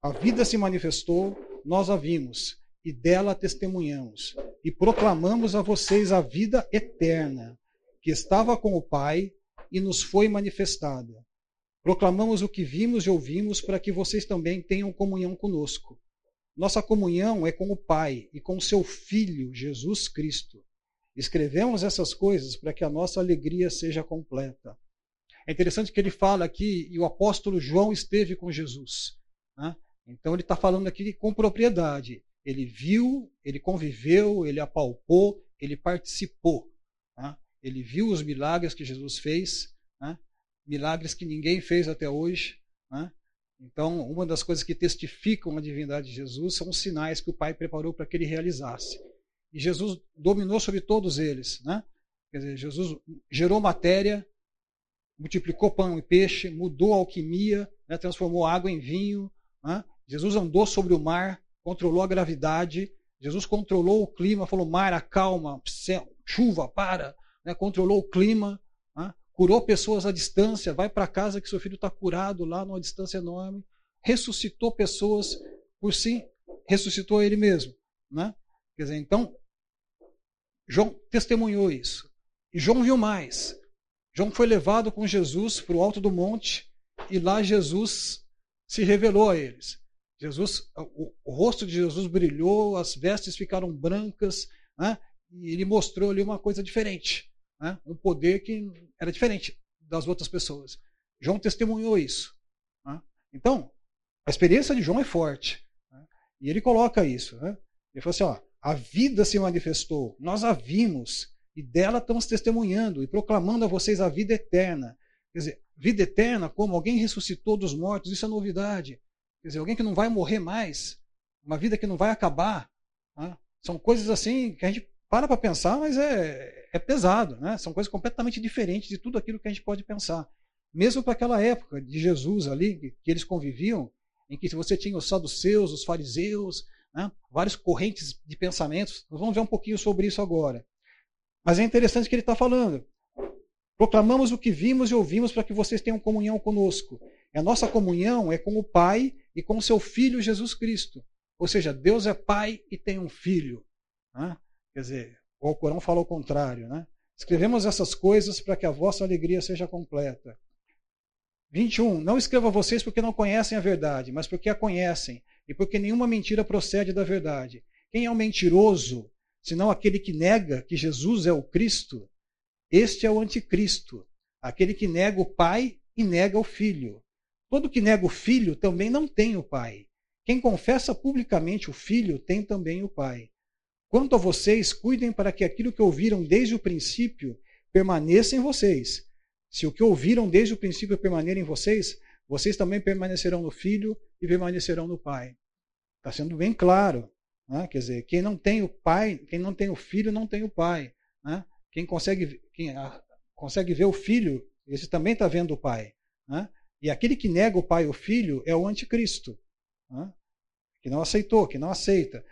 A vida se manifestou, nós a vimos, e dela testemunhamos, e proclamamos a vocês a vida eterna, que estava com o Pai e nos foi manifestada. Proclamamos o que vimos e ouvimos para que vocês também tenham comunhão conosco. Nossa comunhão é com o Pai e com seu Filho, Jesus Cristo. Escrevemos essas coisas para que a nossa alegria seja completa. É interessante que ele fala aqui, e o apóstolo João esteve com Jesus. Né? Então ele está falando aqui com propriedade. Ele viu, ele conviveu, ele apalpou, ele participou. Né? Ele viu os milagres que Jesus fez, né? milagres que ninguém fez até hoje. Né? Então, uma das coisas que testificam a divindade de Jesus são os sinais que o Pai preparou para que ele realizasse. E Jesus dominou sobre todos eles. Né? Quer dizer, Jesus gerou matéria, multiplicou pão e peixe, mudou a alquimia, né? transformou água em vinho. Né? Jesus andou sobre o mar, controlou a gravidade. Jesus controlou o clima, falou: mar, acalma, céu, chuva, para. Né? Controlou o clima curou pessoas à distância, vai para casa que seu filho está curado lá numa distância enorme, ressuscitou pessoas por si, ressuscitou ele mesmo. Né? Quer dizer, então, João testemunhou isso. E João viu mais. João foi levado com Jesus para o alto do monte e lá Jesus se revelou a eles. Jesus, o, o rosto de Jesus brilhou, as vestes ficaram brancas, né? e ele mostrou ali uma coisa diferente né? um poder que era diferente das outras pessoas. João testemunhou isso. Né? Então, a experiência de João é forte. Né? E ele coloca isso. Né? Ele falou assim: ó, a vida se manifestou, nós a vimos, e dela estamos testemunhando e proclamando a vocês a vida eterna. Quer dizer, vida eterna, como alguém ressuscitou dos mortos, isso é novidade. Quer dizer, alguém que não vai morrer mais, uma vida que não vai acabar. Né? São coisas assim que a gente para para pensar, mas é, é pesado, né? São coisas completamente diferentes de tudo aquilo que a gente pode pensar. Mesmo para aquela época de Jesus ali, que, que, eles conviviam, em que você tinha os saduceus, os fariseus, né? várias correntes de pensamentos. Nós vamos ver um pouquinho sobre isso agora. Mas é interessante que ele está falando. Proclamamos o que vimos e ouvimos para que vocês tenham comunhão conosco. A nossa comunhão é com o Pai e com seu Filho Jesus Cristo. Ou seja, Deus é Pai e tem um Filho. Né? Quer dizer, o Alcorão fala o contrário, né? Escrevemos essas coisas para que a vossa alegria seja completa. 21. Não escreva vocês porque não conhecem a verdade, mas porque a conhecem, e porque nenhuma mentira procede da verdade. Quem é o mentiroso, senão aquele que nega que Jesus é o Cristo? Este é o anticristo, aquele que nega o Pai e nega o Filho. Todo que nega o Filho também não tem o Pai. Quem confessa publicamente o Filho tem também o Pai. Quanto a vocês, cuidem para que aquilo que ouviram desde o princípio permaneça em vocês. Se o que ouviram desde o princípio permanecer em vocês, vocês também permanecerão no Filho e permanecerão no Pai. Está sendo bem claro. Né? Quer dizer, quem não tem o Pai, quem não tem o Filho, não tem o Pai. Né? Quem, consegue, quem a, consegue ver o Filho, esse também está vendo o Pai. Né? E aquele que nega o Pai e o Filho é o anticristo. Né? Que não aceitou, que não aceita.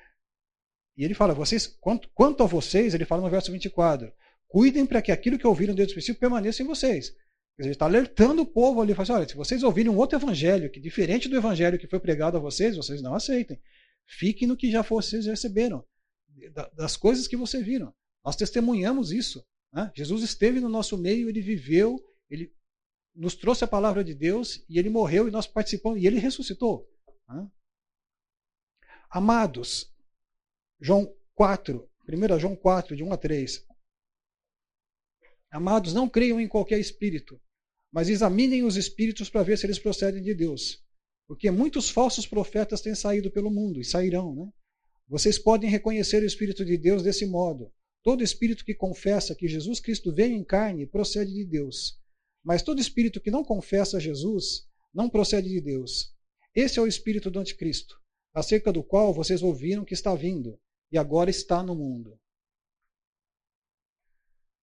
E ele fala, vocês, quanto, quanto a vocês, ele fala no verso 24, cuidem para que aquilo que ouviram desde o princípio permaneça em vocês. Ele está alertando o povo ali, fala assim, olha, se vocês ouvirem um outro evangelho, que diferente do evangelho que foi pregado a vocês, vocês não aceitem. Fiquem no que já vocês receberam, das coisas que vocês viram. Nós testemunhamos isso. Né? Jesus esteve no nosso meio, ele viveu, ele nos trouxe a palavra de Deus e ele morreu e nós participamos e ele ressuscitou. Né? Amados, João 4, 1 João 4, de 1 a 3. Amados, não creiam em qualquer espírito, mas examinem os espíritos para ver se eles procedem de Deus. Porque muitos falsos profetas têm saído pelo mundo e sairão, né? Vocês podem reconhecer o Espírito de Deus desse modo. Todo espírito que confessa que Jesus Cristo veio em carne procede de Deus. Mas todo espírito que não confessa Jesus não procede de Deus. Esse é o espírito do anticristo, acerca do qual vocês ouviram que está vindo e agora está no mundo.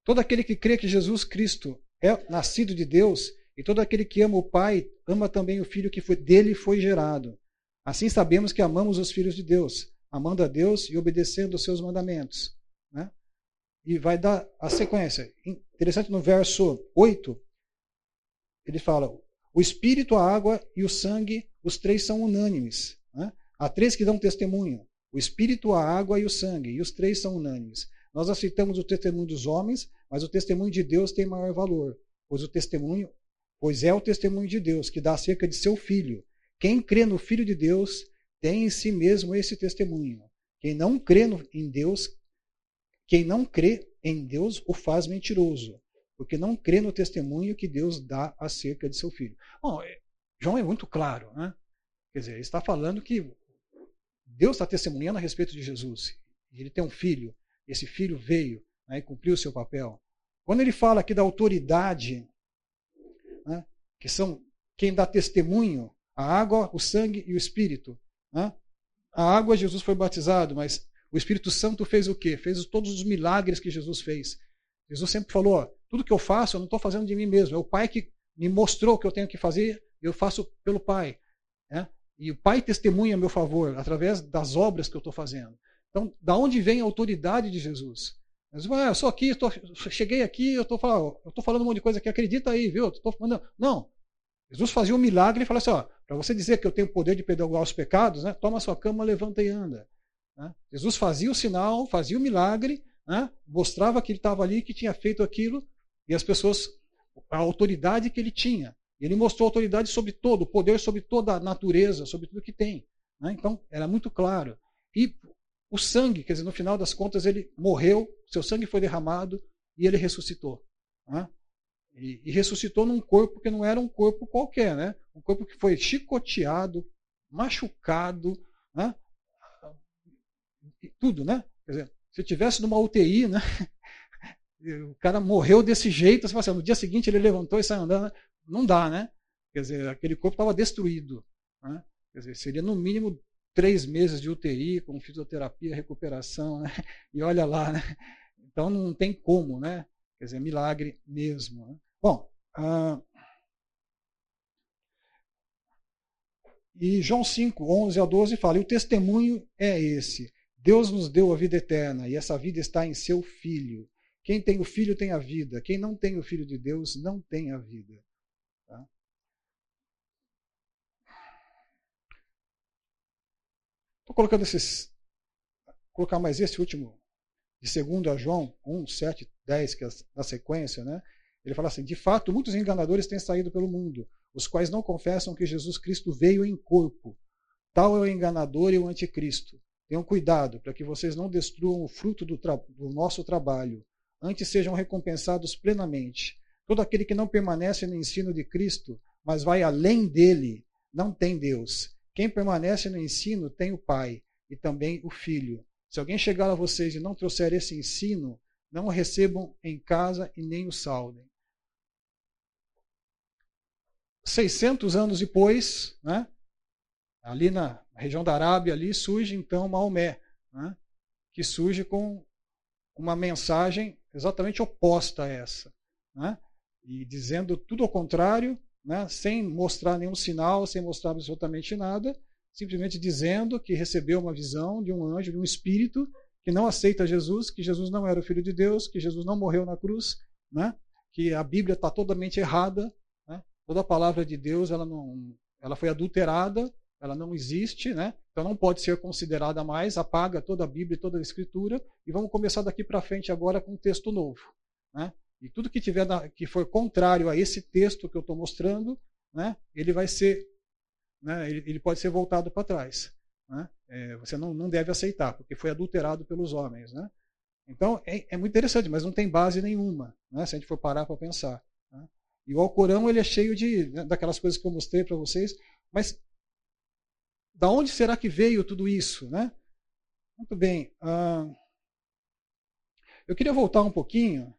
Todo aquele que crê que Jesus Cristo é nascido de Deus, e todo aquele que ama o Pai, ama também o Filho que foi, dele foi gerado. Assim sabemos que amamos os filhos de Deus, amando a Deus e obedecendo os seus mandamentos. Né? E vai dar a sequência. Interessante no verso 8, ele fala: o Espírito, a água e o sangue, os três são unânimes. Né? Há três que dão testemunho: o espírito, a água e o sangue, e os três são unânimes. Nós aceitamos o testemunho dos homens, mas o testemunho de Deus tem maior valor, pois o testemunho pois é o testemunho de Deus que dá acerca de seu Filho. Quem crê no Filho de Deus tem em si mesmo esse testemunho. Quem não crê em Deus, quem não crê em Deus o faz mentiroso, porque não crê no testemunho que Deus dá acerca de seu filho. Bom, é, João é muito claro, né? Quer dizer, ele está falando que Deus está testemunhando a respeito de Jesus. Ele tem um filho, esse filho veio né, e cumpriu o seu papel. Quando ele fala aqui da autoridade, né, que são quem dá testemunho, a água, o sangue e o espírito. Né? A água, Jesus foi batizado, mas o Espírito Santo fez o quê? Fez todos os milagres que Jesus fez. Jesus sempre falou: ó, tudo que eu faço, eu não estou fazendo de mim mesmo. É o Pai que me mostrou o que eu tenho que fazer, eu faço pelo Pai. Né? E o Pai testemunha a meu favor através das obras que eu estou fazendo. Então, da onde vem a autoridade de Jesus? Jesus ah, eu sou aqui, tô, cheguei aqui, eu estou falando, eu um monte de coisa que acredita aí, viu? Tô falando, não. Jesus fazia um milagre e falava assim: para você dizer que eu tenho poder de perdoar os pecados, né, toma sua cama, levanta e anda. Né? Jesus fazia o sinal, fazia o milagre, né? mostrava que ele estava ali, que tinha feito aquilo, e as pessoas, a autoridade que ele tinha. Ele mostrou autoridade sobre todo, poder sobre toda a natureza, sobre tudo que tem. Né? Então, era muito claro. E o sangue, quer dizer, no final das contas, ele morreu, seu sangue foi derramado e ele ressuscitou. Né? E, e, ressuscitou num corpo que não era um corpo qualquer, né? um corpo que foi chicoteado, machucado, né? tudo, né? Quer dizer, se tivesse numa UTI, né? o cara morreu desse jeito, você fala assim, no dia seguinte ele levantou e saiu andando, não dá, né? Quer dizer, aquele corpo estava destruído. Né? Quer dizer, seria no mínimo três meses de UTI, com fisioterapia, recuperação, né? E olha lá, né? Então não tem como, né? Quer dizer, milagre mesmo. Né? Bom, ah, e João 5, 11 a 12 fala, e o testemunho é esse, Deus nos deu a vida eterna e essa vida está em seu Filho. Quem tem o Filho tem a vida. Quem não tem o Filho de Deus não tem a vida. Tá? Estou colocando esses. Colocar mais esse último, de segundo a João 1, 7, 10, que é a sequência, né? Ele fala assim: De fato, muitos enganadores têm saído pelo mundo, os quais não confessam que Jesus Cristo veio em corpo. Tal é o enganador e o anticristo. Tenham cuidado para que vocês não destruam o fruto do, do, nosso trabalho, antes sejam recompensados plenamente. Todo aquele que não permanece no ensino de Cristo, mas vai além dele, não tem Deus. Quem permanece no ensino tem o Pai e também o Filho. Se alguém chegar a vocês e não trouxer esse ensino, não o recebam em casa e nem o saudem. 600 anos depois, né, ali na região da Arábia, ali surge então Maomé, né, que surge com uma mensagem exatamente oposta a essa, né, e dizendo tudo ao contrário, né, sem mostrar nenhum sinal, sem mostrar absolutamente nada, simplesmente dizendo que recebeu uma visão de um anjo, de um espírito que não aceita Jesus, que Jesus não era o filho de Deus, que Jesus não morreu na cruz, né, que a Bíblia está totalmente errada, né, toda a palavra de Deus ela não, ela foi adulterada ela não existe, né? Então não pode ser considerada mais, apaga toda a Bíblia e toda a Escritura, e vamos começar daqui para frente agora com um texto novo. Né? E tudo que tiver na, que for contrário a esse texto que eu estou mostrando, né, ele vai ser, né, ele, ele pode ser voltado para trás. Né? É, você não, não deve aceitar, porque foi adulterado pelos homens. Né? Então é, é muito interessante, mas não tem base nenhuma, né, se a gente for parar para pensar. Né? E o Alcorão ele é cheio de né, daquelas coisas que eu mostrei para vocês, mas da onde será que veio tudo isso? Né? Muito bem. Uh, eu queria voltar um pouquinho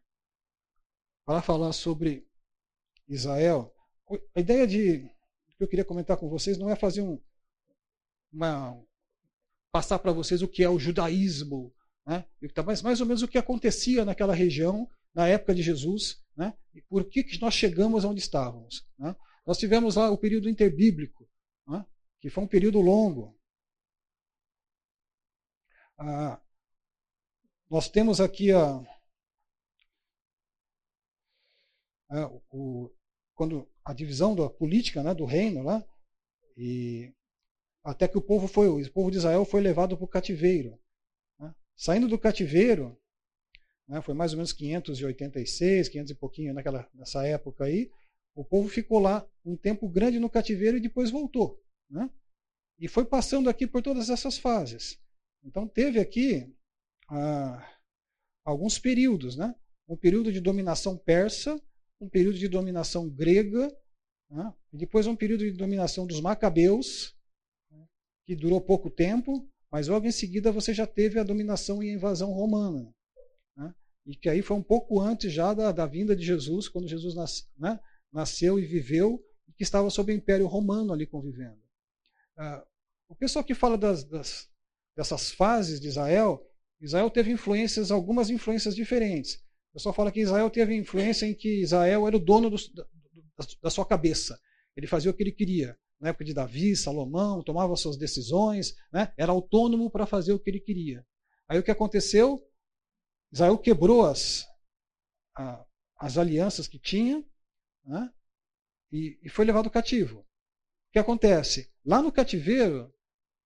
para falar sobre Israel. A ideia de que eu queria comentar com vocês não é fazer um, uma, passar para vocês o que é o judaísmo, né? mas mais ou menos o que acontecia naquela região na época de Jesus, né? e por que, que nós chegamos onde estávamos. Né? Nós tivemos lá o período interbíblico? Que foi um período longo. Ah, nós temos aqui a, a o, quando a divisão da política né, do reino, né, e até que o povo foi, o povo de Israel foi levado para o cativeiro. Né. Saindo do cativeiro, né, foi mais ou menos 586, 500 e pouquinho naquela, nessa época aí, o povo ficou lá um tempo grande no cativeiro e depois voltou. Né? E foi passando aqui por todas essas fases. Então teve aqui ah, alguns períodos, né? Um período de dominação persa, um período de dominação grega, né? e depois um período de dominação dos macabeus, que durou pouco tempo, mas logo em seguida você já teve a dominação e a invasão romana. Né? E que aí foi um pouco antes já da, da vinda de Jesus, quando Jesus né? nasceu e viveu, e que estava sob o Império Romano ali convivendo. Ah, o pessoal que fala das, das, dessas fases de Israel, Israel teve influências, algumas influências diferentes. O pessoal fala que Israel teve influência em que Israel era o dono do, da, da sua cabeça. Ele fazia o que ele queria. Na época de Davi, Salomão, tomava suas decisões, né? era autônomo para fazer o que ele queria. Aí o que aconteceu? Israel quebrou as, a, as alianças que tinha né? e, e foi levado cativo. O que acontece? Lá no cativeiro,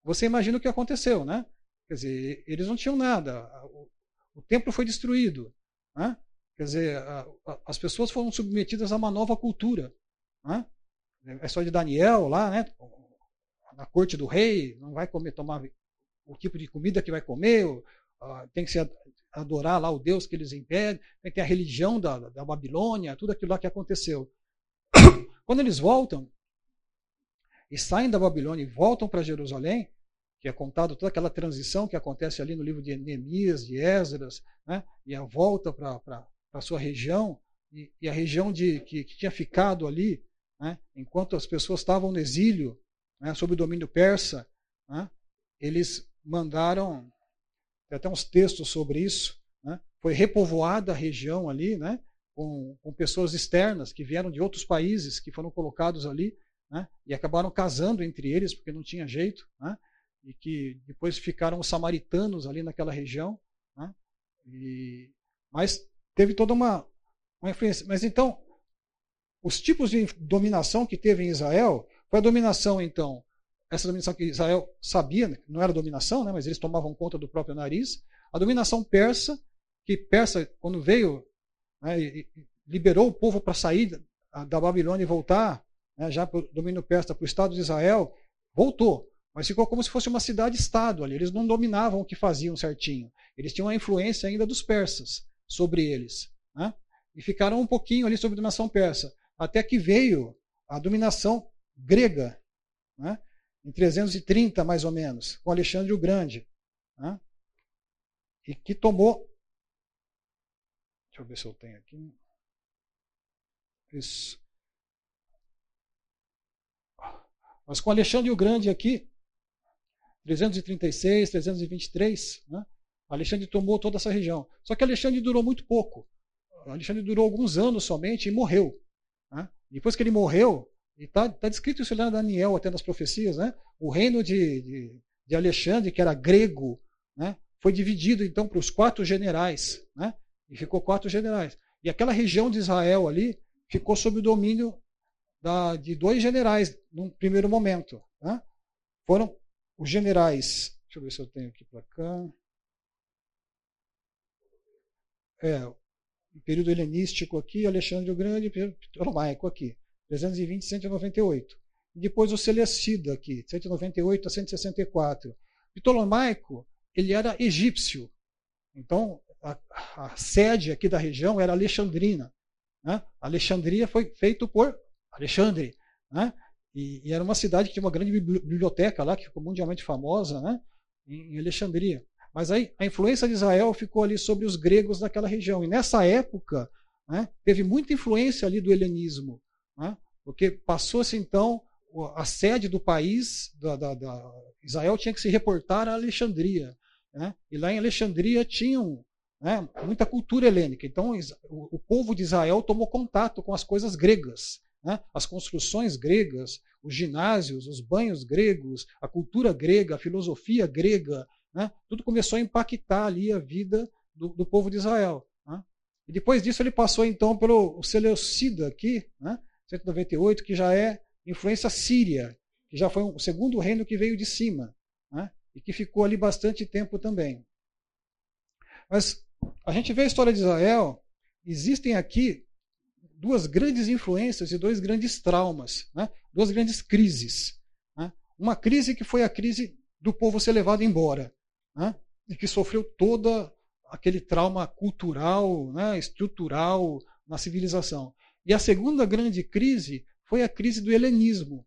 você imagina o que aconteceu, né? Quer dizer, eles não tinham nada. O, o templo foi destruído. Né? Quer dizer, a, a, as pessoas foram submetidas a uma nova cultura. Né? É só de Daniel lá, né? Na corte do rei, não vai comer, tomar o tipo de comida que vai comer, uh, tem que se adorar lá o Deus que eles impedem, tem que a religião da, da Babilônia, tudo aquilo lá que aconteceu. Quando eles voltam e saem da Babilônia e voltam para Jerusalém, que é contado toda aquela transição que acontece ali no livro de Neemias, de Esdras, né? e a volta para a sua região, e, e, a região de, que, que tinha ficado ali, né? enquanto as pessoas estavam no exílio, né? sob o domínio persa, né? eles mandaram, tem até uns textos sobre isso, né? foi repovoada a região ali, né? com, com pessoas externas que vieram de outros países, que foram colocados ali, né? e acabaram casando entre eles, porque não tinha jeito, né? e que depois ficaram os samaritanos ali naquela região. Né? E, mas teve toda uma, uma influência. Mas então, os tipos de dominação que teve em Israel foi a dominação, então, essa dominação que Israel sabia, não era dominação, né, mas eles tomavam conta do próprio nariz. A dominação persa, que persa, quando veio, né, liberou o povo para sair da Babilônia e voltar, né, já para o domínio persa, para o Estado de Israel, voltou. Mas ficou como se fosse uma cidade-estado ali. Eles não dominavam o que faziam certinho. Eles tinham a influência ainda dos persas sobre eles. Né? E ficaram um pouquinho ali sob a dominação persa. Até que veio a dominação grega, né? em 330 mais ou menos, com Alexandre o Grande. Né? E que tomou. Deixa eu ver se eu tenho aqui. Isso. Mas com Alexandre o Grande aqui, 336, 323, né? Alexandre tomou toda essa região. Só que Alexandre durou muito pouco. Alexandre durou alguns anos somente e morreu. Né? Depois que ele morreu, está tá descrito isso lá em Daniel, até nas profecias, né? o reino de, de, de Alexandre, que era grego, né? foi dividido então para os quatro generais. Né? E ficou quatro generais. E aquela região de Israel ali ficou sob o domínio da, de dois generais num primeiro momento. Né? Foram os generais, deixa eu ver se eu tenho aqui para cá. É, o período helenístico aqui, Alexandre o Grande, ptolomaico aqui, 320 e 198. E depois o Seleucida aqui, 198 a 164. O Ptolomaico, ele era egípcio. Então, a, a sede aqui da região era Alexandrina. Né? Alexandria foi feito por Alexandre. Né? E, e, era uma cidade que tinha uma grande biblioteca lá, que ficou mundialmente famosa, né? em, Alexandria. Mas aí a influência de Israel ficou ali sobre os gregos daquela região. E nessa época, né, teve muita influência ali do helenismo, né? porque passou-se então a sede do país, da, da, da, Israel tinha que se reportar a Alexandria. Né? E lá em Alexandria tinham né, muita cultura helênica. Então o, o povo de Israel tomou contato com as coisas gregas né? as construções gregas, os ginásios, os banhos gregos, a cultura grega, a filosofia grega, né? tudo começou a impactar ali a vida do, do povo de Israel. Né? E depois disso ele passou então pelo Seleucida aqui, né? 198, que já é influência síria, que já foi o segundo reino que veio de cima, né? e que ficou ali bastante tempo também. Mas a gente vê a história de Israel, existem aqui duas grandes influências e dois grandes traumas, né? duas grandes crises. Né? Uma crise que foi a crise do povo ser levado embora, né? e que sofreu toda aquele trauma cultural, né? estrutural na civilização. E a segunda grande crise foi a crise do helenismo.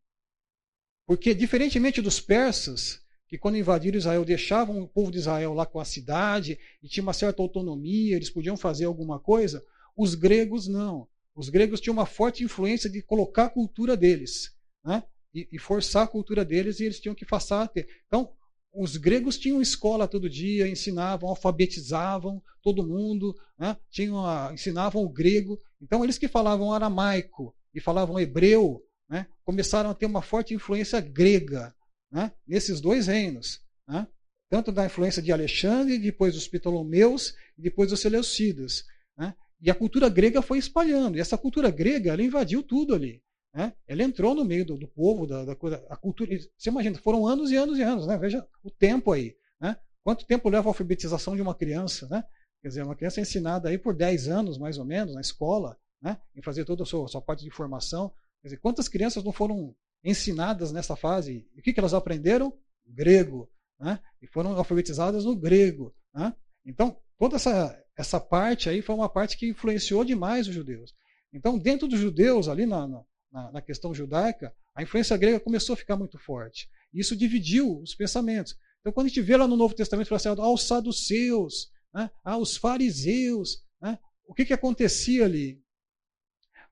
Porque, diferentemente dos persas, que quando invadiram Israel deixavam o povo de Israel lá com a cidade e tinha uma certa autonomia, eles podiam fazer alguma coisa, os gregos não. Os gregos tinham uma forte influência de colocar a cultura deles, né? E, e forçar a cultura deles e eles tinham que passar a ter. Então, os gregos tinham escola todo dia, ensinavam, alfabetizavam todo mundo, né? tinham a, ensinavam o grego. Então, eles que falavam aramaico e falavam hebreu, né? começaram a ter uma forte influência grega né? nesses dois reinos. Né? Tanto da influência de Alexandre, depois dos Ptolomeus e depois dos Seleucidas. Né? E a cultura grega foi espalhando. E essa cultura grega ela invadiu tudo ali. Né? Ela entrou no meio do, do povo, da, da, a cultura. Você imagina, foram anos e anos e anos. Né? Veja o tempo aí. Né? Quanto tempo leva a alfabetização de uma criança? Né? Quer dizer, uma criança é ensinada aí por 10 anos, mais ou menos, na escola, né? em fazer toda a sua, sua parte de formação. Quer dizer, quantas crianças não foram ensinadas nessa fase. E o que, que elas aprenderam? Grego. Né? E foram alfabetizadas no grego. Né? Então, toda essa, essa parte aí foi uma parte que influenciou demais os judeus. Então, dentro dos judeus, ali na, na, na questão judaica, a influência grega começou a ficar muito forte. Isso dividiu os pensamentos. Então, quando a gente vê lá no Novo Testamento, fala assim, ah, os saduceus, né? ah, os fariseus, né? o que, que acontecia ali?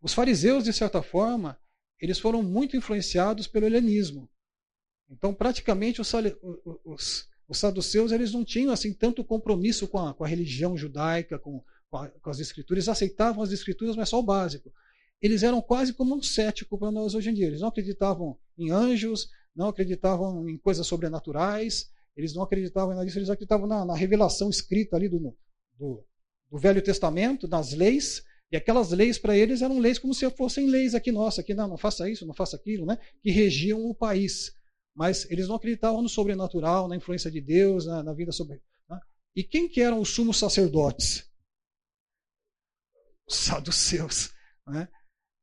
Os fariseus, de certa forma, eles foram muito influenciados pelo helenismo. Então, praticamente, os, os, os saduceus eles não tinham assim tanto compromisso com a, com a religião judaica, com, com, a, com, as escrituras, eles aceitavam as escrituras, mas só o básico. Eles eram quase como um cético para nós hoje em dia. Eles não acreditavam em anjos, não acreditavam em coisas sobrenaturais, eles não acreditavam em nada disso, eles acreditavam na, na revelação escrita ali do, do, do Velho Testamento, nas leis, e aquelas leis para eles eram leis como se fossem leis aqui nossa, aqui não, não faça isso, não faça aquilo, né? que regiam o país. Mas eles não acreditavam no sobrenatural, na influência de Deus, na, na vida sobre. Né? E quem que eram os sumos sacerdotes? Os saduceus. Né?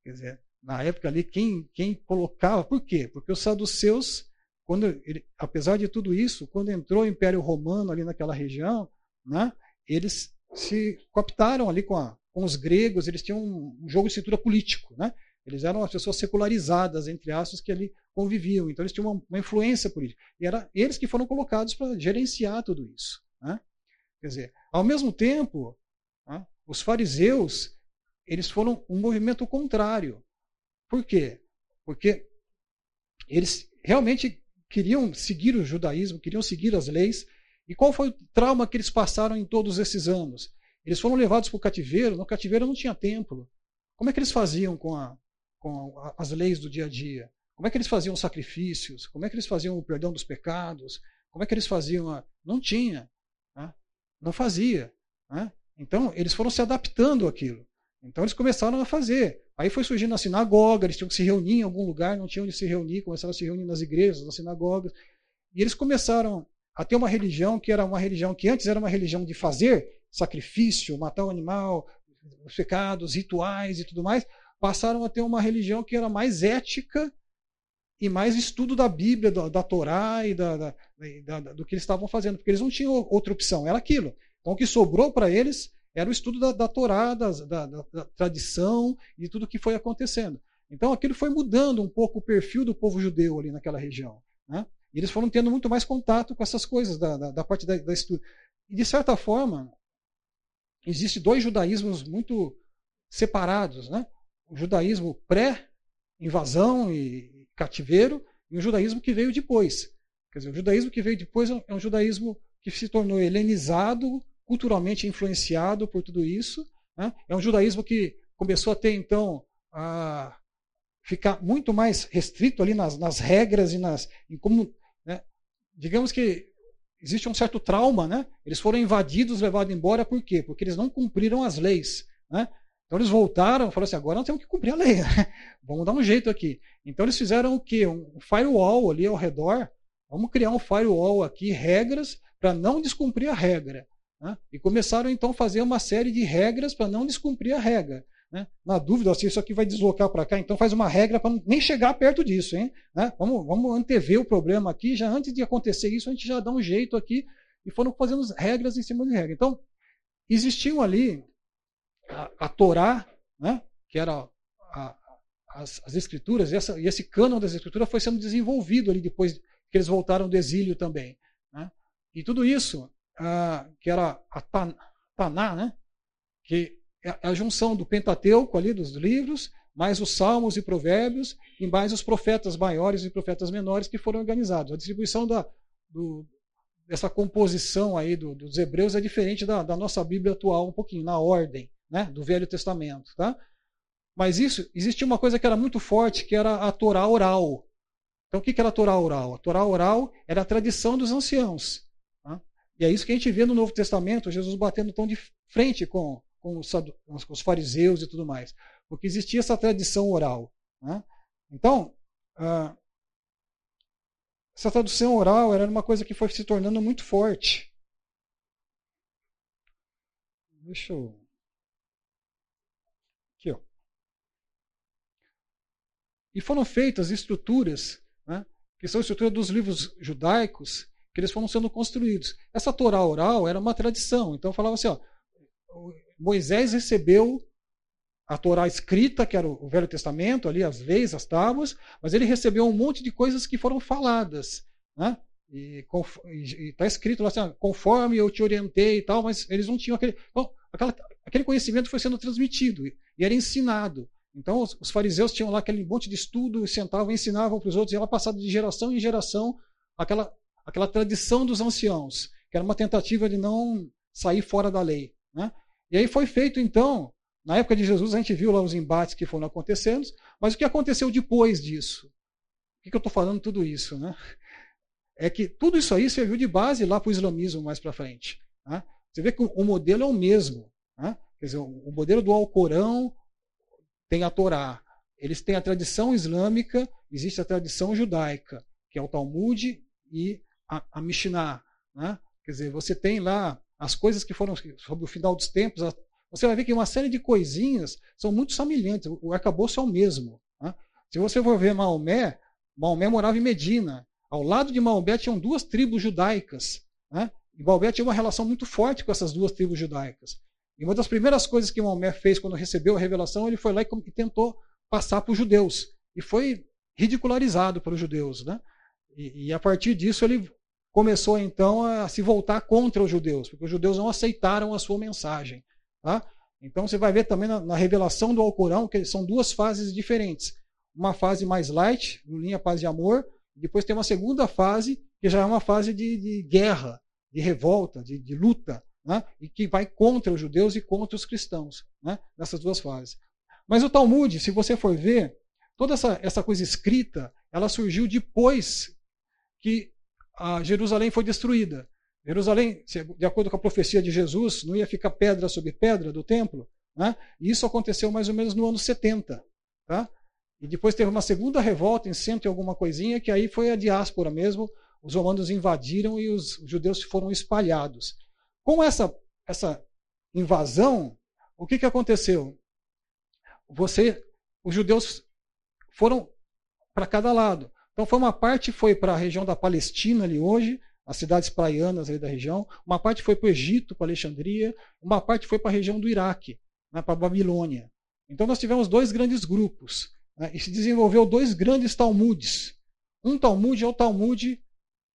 Quer dizer, na época ali, quem, quem colocava. Por quê? Porque os saduceus, quando ele, apesar de tudo isso, quando entrou o Império Romano ali naquela região, né, eles se cooptaram ali com a, com os gregos, eles tinham um jogo de cintura político, né? Eles eram as pessoas secularizadas, entre aspas, que ali conviviam. Então eles tinham uma, uma influência política. E era eles que foram colocados para gerenciar tudo isso. Né? Quer dizer, ao mesmo tempo, né, os fariseus eles foram um movimento contrário. Por quê? Porque eles realmente queriam seguir o judaísmo, queriam seguir as leis. E qual foi o trauma que eles passaram em todos esses anos? Eles foram levados para o cativeiro, no cativeiro não tinha templo. Como é que eles faziam com, a, com as leis do dia a dia? Como é que eles faziam os sacrifícios? Como é que eles faziam o perdão dos pecados? Como é que eles faziam a... Não tinha. Né? Não fazia. Né? Então, eles foram se adaptando àquilo. Então, eles começaram a fazer. Aí foi surgindo a sinagoga, eles tinham que se reunir em algum lugar, não tinham onde se reunir, começaram a se reunir nas igrejas, nas sinagogas. E eles começaram a ter uma religião que era uma religião que antes era uma religião de fazer, sacrifício, matar um animal, os pecados, rituais e tudo mais, passaram a ter uma religião que era mais ética e mais estudo da Bíblia, da, da Torá e da, da, da, do que eles estavam fazendo, porque eles não tinham outra opção, era aquilo. Então o que sobrou para eles era o estudo da, da Torá, da, da, tradição e tudo o que foi acontecendo. Então aquilo foi mudando um pouco o perfil do povo judeu ali naquela região. Né? E eles foram tendo muito mais contato com essas coisas da, da, da parte da, da estudo. E de certa forma, existe dois judaísmos muito separados, né? O judaísmo pré-invasão e cativeiro e o judaísmo que veio depois. Quer dizer, o judaísmo que veio depois é um judaísmo que se tornou helenizado, culturalmente influenciado por tudo isso. Né? É um judaísmo que começou a ter, então, a ficar muito mais restrito ali nas, nas regras e nas, em como, né? digamos que existe um certo trauma, né? Eles foram invadidos, levados embora, por quê? Porque eles não cumpriram as leis, né? Então eles voltaram e falaram assim: agora nós temos que cumprir a lei, né? vamos dar um jeito aqui. Então eles fizeram o quê? Um firewall ali ao redor. Vamos criar um firewall aqui, regras para não descumprir a regra. Né? E começaram então a fazer uma série de regras para não descumprir a regra. Né? Na dúvida, se isso aqui vai deslocar para cá, então faz uma regra para nem chegar perto disso. Hein? Né? Vamos, vamos antever o problema aqui, já antes de acontecer isso, a gente já dá um jeito aqui e foram fazendo regras em cima de regras. Então, existiam ali a, a Torá, né? que era a, as, as, escrituras, e, essa, e esse cânon das escrituras foi sendo desenvolvido ali depois que eles voltaram do exílio também. Né? E tudo isso, ah, que era a Taná, né? que é a junção do Pentateuco ali, dos livros, mais os Salmos e Provérbios, e mais os profetas maiores e profetas menores que foram organizados. A distribuição da, do, dessa composição aí do, dos hebreus é diferente da, da, nossa Bíblia atual, um pouquinho, na ordem né, do Velho Testamento. Tá? Mas isso, existia uma coisa que era muito forte, que era a Torá oral. Então, o que era a Torá oral? A Torá oral era a tradição dos anciãos. Tá? E é isso que a gente vê no Novo Testamento, Jesus batendo tão de frente com, com os, com os fariseus e tudo mais. Porque existia essa tradição oral. Né? Então, ah, essa tradução oral era uma coisa que foi se tornando muito forte. Deixa eu. Aqui, ó. E foram feitas estruturas, né, que são estruturas dos livros judaicos, que eles foram sendo construídos. Essa Torá oral era uma tradição. Então falava assim, ó, Moisés recebeu a Torá escrita, que era o Velho Testamento, ali as leis, as tábuas, mas ele recebeu um monte de coisas que foram faladas, né? E está escrito lá assim, conforme eu te orientei e tal, mas eles não tinham aquele. Então, aquela, aquele conhecimento foi sendo transmitido e era ensinado. Então, os, fariseus tinham lá aquele monte de estudo, sentavam, ensinavam para os outros, e ela passava de geração em geração aquela, aquela tradição dos anciãos, que era uma tentativa de não sair fora da lei. Né? E aí foi feito, então, na época de Jesus, a gente viu lá os embates que foram acontecendo, mas o que aconteceu depois disso? Por que, eu estou falando tudo isso? Né? É que tudo isso aí serviu de base lá para o islamismo mais para frente. Né? Você vê que o modelo é o mesmo. Né? Quer dizer, o modelo do Alcorão tem a Torá. Eles têm a tradição islâmica, existe a tradição judaica, que é o Talmud e a, a Mishnah. Né? Quer dizer, você tem lá as coisas que foram sobre o final dos tempos, você vai ver que uma série de coisinhas são muito semelhantes. O arcabouço é o mesmo. Né? Se você for ver Maomé, Maomé morava em Medina. Ao lado de Maomé tinham duas tribos judaicas. Né? E Maomé tinha uma relação muito forte com essas duas tribos judaicas. E uma das primeiras coisas que Maomé fez quando recebeu a revelação, ele foi lá e tentou passar para os judeus. E foi ridicularizado pelos judeus. Né? E, e a partir disso ele começou então a se voltar contra os judeus, porque os judeus não aceitaram a sua mensagem. Tá? Então você vai ver também na, na, revelação do Alcorão que são duas fases diferentes. Uma fase mais light, linha paz e amor, depois tem uma segunda fase, que já é uma fase de, de guerra, de revolta, de, de luta, né? e que vai contra os judeus e contra os cristãos, né? nessas duas fases. Mas o Talmud, se você for ver, toda essa, essa coisa escrita, ela surgiu depois que Jerusalém foi destruída. Jerusalém, de acordo com a profecia de Jesus, não ia ficar pedra sobre pedra do templo. Né? E isso aconteceu mais ou menos no ano 70. Tá? E depois teve uma segunda revolta em cento e alguma coisinha, que aí foi a diáspora mesmo. Os romanos invadiram e os judeus foram espalhados. Com essa, essa invasão, o que, que aconteceu? Você, os judeus foram para cada lado. Então foi uma parte foi para a região da Palestina ali hoje, as cidades praianas ali da região, uma parte foi para o Egito, para Alexandria, uma parte foi para a região do Iraque, né, para a Babilônia. Então nós tivemos dois grandes grupos né, e se desenvolveu dois grandes Talmudes. Um Talmud é o Talmud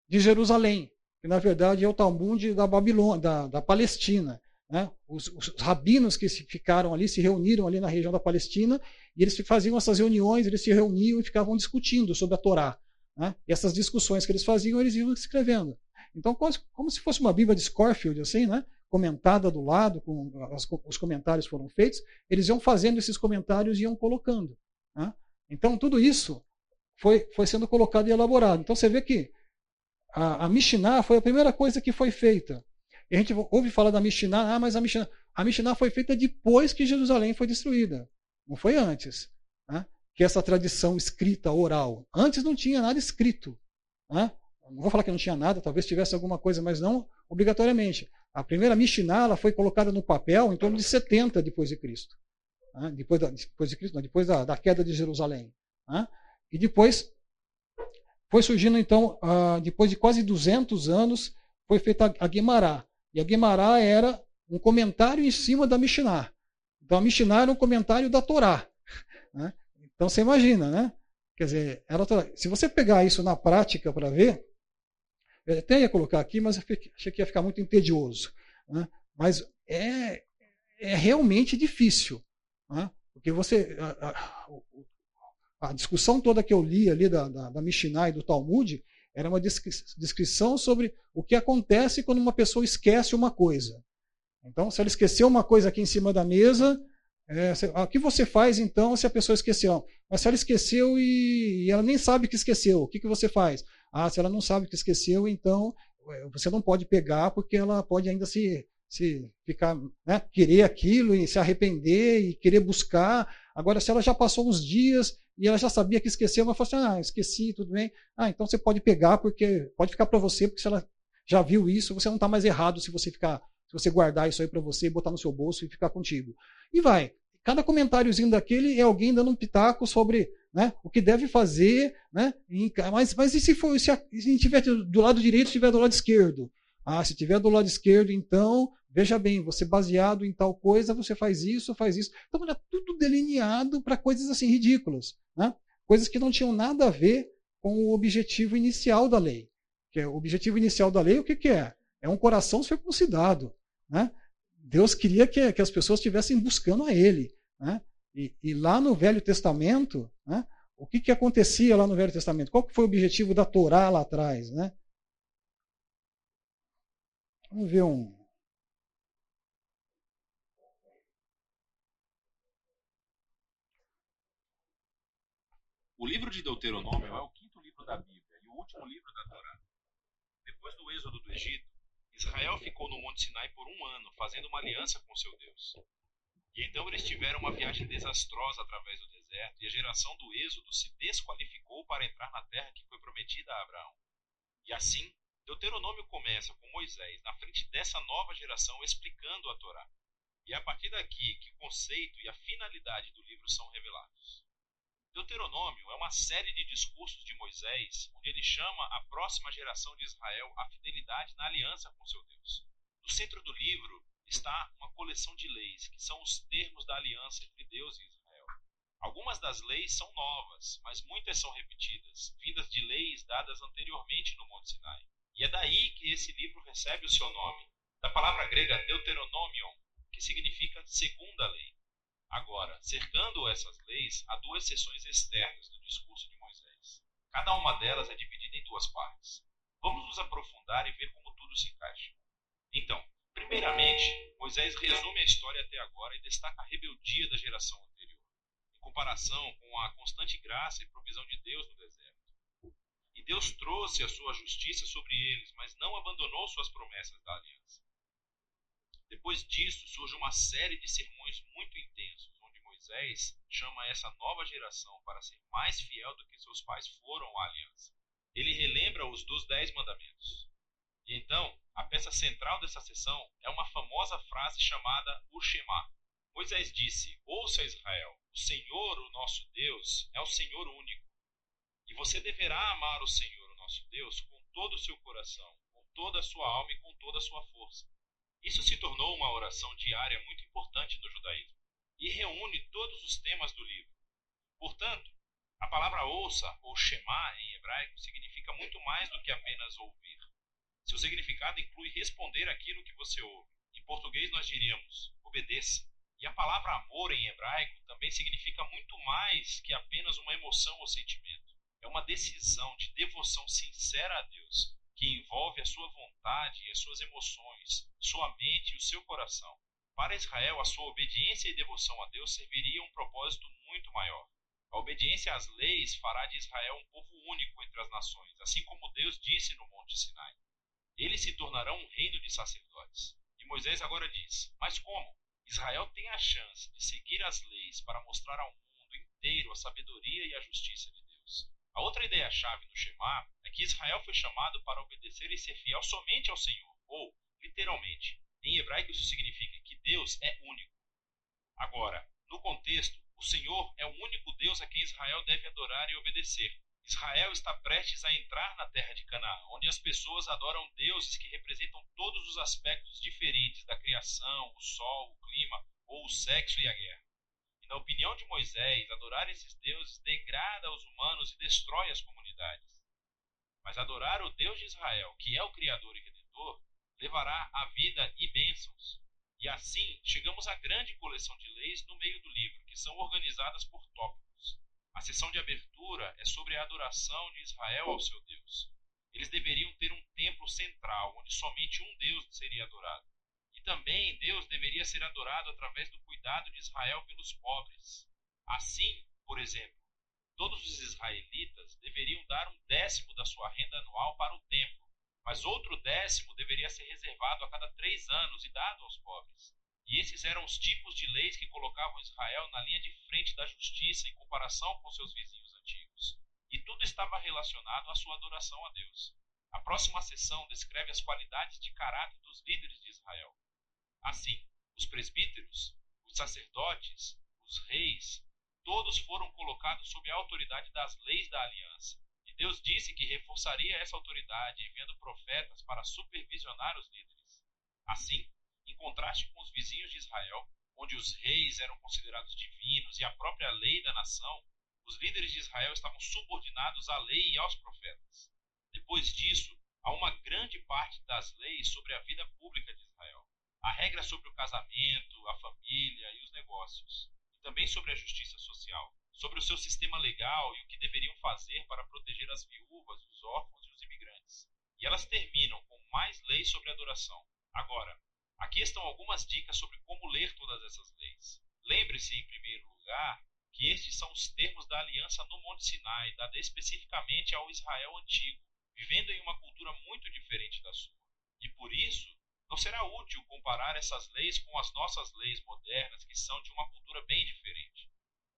de Jerusalém, que na verdade é o Talmud da Babilônia, da, da Palestina. Né? Os, os, rabinos que ficaram ali se reuniram ali na região da Palestina e eles faziam essas reuniões, eles se reuniam e ficavam discutindo sobre a Torá. Né? E essas discussões que eles faziam, eles iam escrevendo. Então, como, como se fosse uma Bíblia de Scorfield, assim, né? comentada do lado, com as, os comentários foram feitos, eles iam fazendo esses comentários e iam colocando. Né? Então, tudo isso foi, foi sendo colocado e elaborado. Então, você vê que a, a Mishnah foi a primeira coisa que foi feita. E a gente ouve falar da Mishnah, ah, mas a Mishnah, a Mishnah foi feita depois que Jerusalém foi destruída. Não foi antes. Né? Que essa tradição escrita, oral. Antes não tinha nada escrito. Né? Não vou falar que não tinha nada, talvez tivesse alguma coisa, mas não obrigatoriamente. A primeira Mishnah foi colocada no papel em torno de 70 depois de Cristo. né? depois, da, depois de Cristo, não, depois da, da queda de Jerusalém. Né? E depois foi surgindo, então, depois de quase 200 anos, foi feita a Guimará. E a Guimará era um comentário em cima da Mishnah. Então, a Mishnah era um comentário da Torá. Né? Então, você imagina, né? Quer dizer, era se você pegar isso na prática para ver, eu até ia colocar aqui, mas achei que ia ficar muito entedioso. Né? Mas é, é realmente difícil. Né? Porque você. A, discussão toda que eu li ali da, da, da Mishnah e do Talmud era uma descrição sobre o que acontece quando uma pessoa esquece uma coisa. Então, se ela esqueceu uma coisa aqui em cima da mesa, é, o que você faz então se a pessoa esqueceu? Mas se ela esqueceu e, e ela nem sabe que esqueceu, o que, que você faz? Ah, se ela não sabe que esqueceu, então é, você não pode pegar porque ela pode ainda se, se ficar, né, querer aquilo e se arrepender e querer buscar. Agora, se ela já passou uns dias e ela já sabia que esqueceu, mas falou assim: ah, esqueci, tudo bem. Ah, então você pode pegar porque pode ficar para você, porque se ela já viu isso, você não está mais errado se você ficar, se você guardar isso aí para você, botar no seu bolso e ficar contigo. E vai. Cada comentáriozinho daquele é alguém dando um pitaco sobre né, o que deve fazer, né? Mas, mas e se for, se a, se estiver do lado direito, estiver do lado esquerdo? Ah, se estiver do lado esquerdo, então, veja bem, você baseado em tal coisa, você faz isso, faz isso. Então era tudo delineado para coisas assim ridículas, né? Coisas que não tinham nada a ver com o objetivo inicial da lei. Que é, o objetivo inicial da lei, o que, que é? É um coração circuncidado, né? Deus queria que, que as pessoas estivessem buscando a Ele. Né? E, e, lá no Velho Testamento, né, o que, que acontecia lá no Velho Testamento? Qual que foi o objetivo da Torá lá atrás? Né? Vamos ver um. O livro de Deuteronômio é o quinto livro da Bíblia e o último livro da Torá. Depois do êxodo do Egito, Israel ficou no Monte Sinai por um ano, fazendo uma aliança com seu Deus. E então eles tiveram uma viagem desastrosa através do deserto, e a geração do Êxodo se desqualificou para entrar na terra que foi prometida a Abraão. E assim, Deuteronômio começa com Moisés na frente dessa nova geração explicando a Torá. E é a partir daqui que o conceito e a finalidade do livro são revelados. Deuteronômio é uma série de discursos de Moisés, onde ele chama a próxima geração de Israel à fidelidade na aliança com seu Deus. No centro do livro está uma coleção de leis, que são os termos da aliança entre Deus e Israel. Algumas das leis são novas, mas muitas são repetidas, vindas de leis dadas anteriormente no Monte Sinai. E é daí que esse livro recebe o seu nome, da palavra grega Deuteronomion, que significa segunda lei. Agora, cercando essas leis, há duas seções externas do discurso de Moisés. Cada uma delas é dividida em duas partes. Vamos nos aprofundar e ver como tudo se encaixa. Então, Primeiramente, Moisés resume a história até agora e destaca a rebeldia da geração anterior, em comparação com a constante graça e provisão de Deus no deserto. E Deus trouxe a sua justiça sobre eles, mas não abandonou suas promessas da aliança. Depois disso, surge uma série de sermões muito intensos, onde Moisés chama essa nova geração para ser mais fiel do que seus pais foram à aliança. Ele relembra os dos Dez Mandamentos. E então, a peça central dessa sessão é uma famosa frase chamada o Shema. Moisés disse: Ouça Israel, o Senhor, o nosso Deus, é o Senhor único. E você deverá amar o Senhor, o nosso Deus, com todo o seu coração, com toda a sua alma e com toda a sua força. Isso se tornou uma oração diária muito importante no judaísmo e reúne todos os temas do livro. Portanto, a palavra ouça ou Shema em hebraico significa muito mais do que apenas ouvir. Seu significado inclui responder aquilo que você ouve. Em português nós diríamos obedeça. E a palavra amor em hebraico também significa muito mais que apenas uma emoção ou sentimento. É uma decisão de devoção sincera a Deus, que envolve a sua vontade e as suas emoções, sua mente e o seu coração. Para Israel, a sua obediência e devoção a Deus serviria a um propósito muito maior. A obediência às leis fará de Israel um povo único entre as nações, assim como Deus disse no Monte Sinai. Eles se tornarão um reino de sacerdotes. E Moisés agora diz: Mas como? Israel tem a chance de seguir as leis para mostrar ao mundo inteiro a sabedoria e a justiça de. A outra ideia-chave do Shema é que Israel foi chamado para obedecer e ser fiel somente ao Senhor, ou, literalmente, em hebraico isso significa que Deus é único. Agora, No contexto, o Senhor é o único Deus a quem Israel deve adorar e obedecer. Israel está prestes a entrar na terra de Canaã, onde as pessoas adoram deuses que representam todos os aspectos diferentes da criação, o sol, o clima ou o sexo e a guerra. Na opinião de Moisés, adorar esses deuses degrada os humanos e destrói as comunidades. Mas adorar o Deus de Israel, que é o Criador e Redentor, levará a vida e bênçãos. E assim chegamos à grande coleção de leis no meio do livro, que são organizadas por tópicos. A sessão de abertura é sobre a adoração de Israel ao seu Deus. Eles deveriam ter um templo central, onde somente um Deus seria adorado. Também Deus deveria ser adorado através do cuidado de Israel pelos pobres. Assim, por exemplo, todos os israelitas deveriam dar um décimo da sua renda anual para o templo, mas outro décimo deveria ser reservado a cada três anos e dado aos pobres. E esses eram os tipos de leis que colocavam Israel na linha de frente da justiça em comparação com seus vizinhos antigos. E tudo estava relacionado à sua adoração a Deus. A próxima sessão descreve as qualidades de caráter dos líderes de Israel. Assim, os presbíteros, os sacerdotes, os reis, todos foram colocados sob a autoridade das leis da aliança. E Deus disse que reforçaria essa autoridade enviando profetas para supervisionar os líderes. Assim, em contraste com os vizinhos de Israel, onde os reis eram considerados divinos e a própria lei da nação, os líderes de Israel estavam subordinados à lei e aos profetas. Depois disso, há uma grande parte das leis sobre a vida pública de Israel. A regra sobre o casamento, a família e os negócios. E também sobre a justiça social, sobre o seu sistema legal e o que deveriam fazer para proteger as viúvas, os órfãos e os imigrantes. E elas terminam com mais leis sobre adoração. Agora, Aqui estão algumas dicas sobre como ler todas essas leis. Lembre-se, em primeiro lugar, que estes são os termos da aliança no Monte Sinai, dada especificamente ao Israel antigo, vivendo em uma cultura muito diferente da sua. E por isso, não será útil comparar essas leis com as nossas leis modernas, que são de uma cultura bem diferente.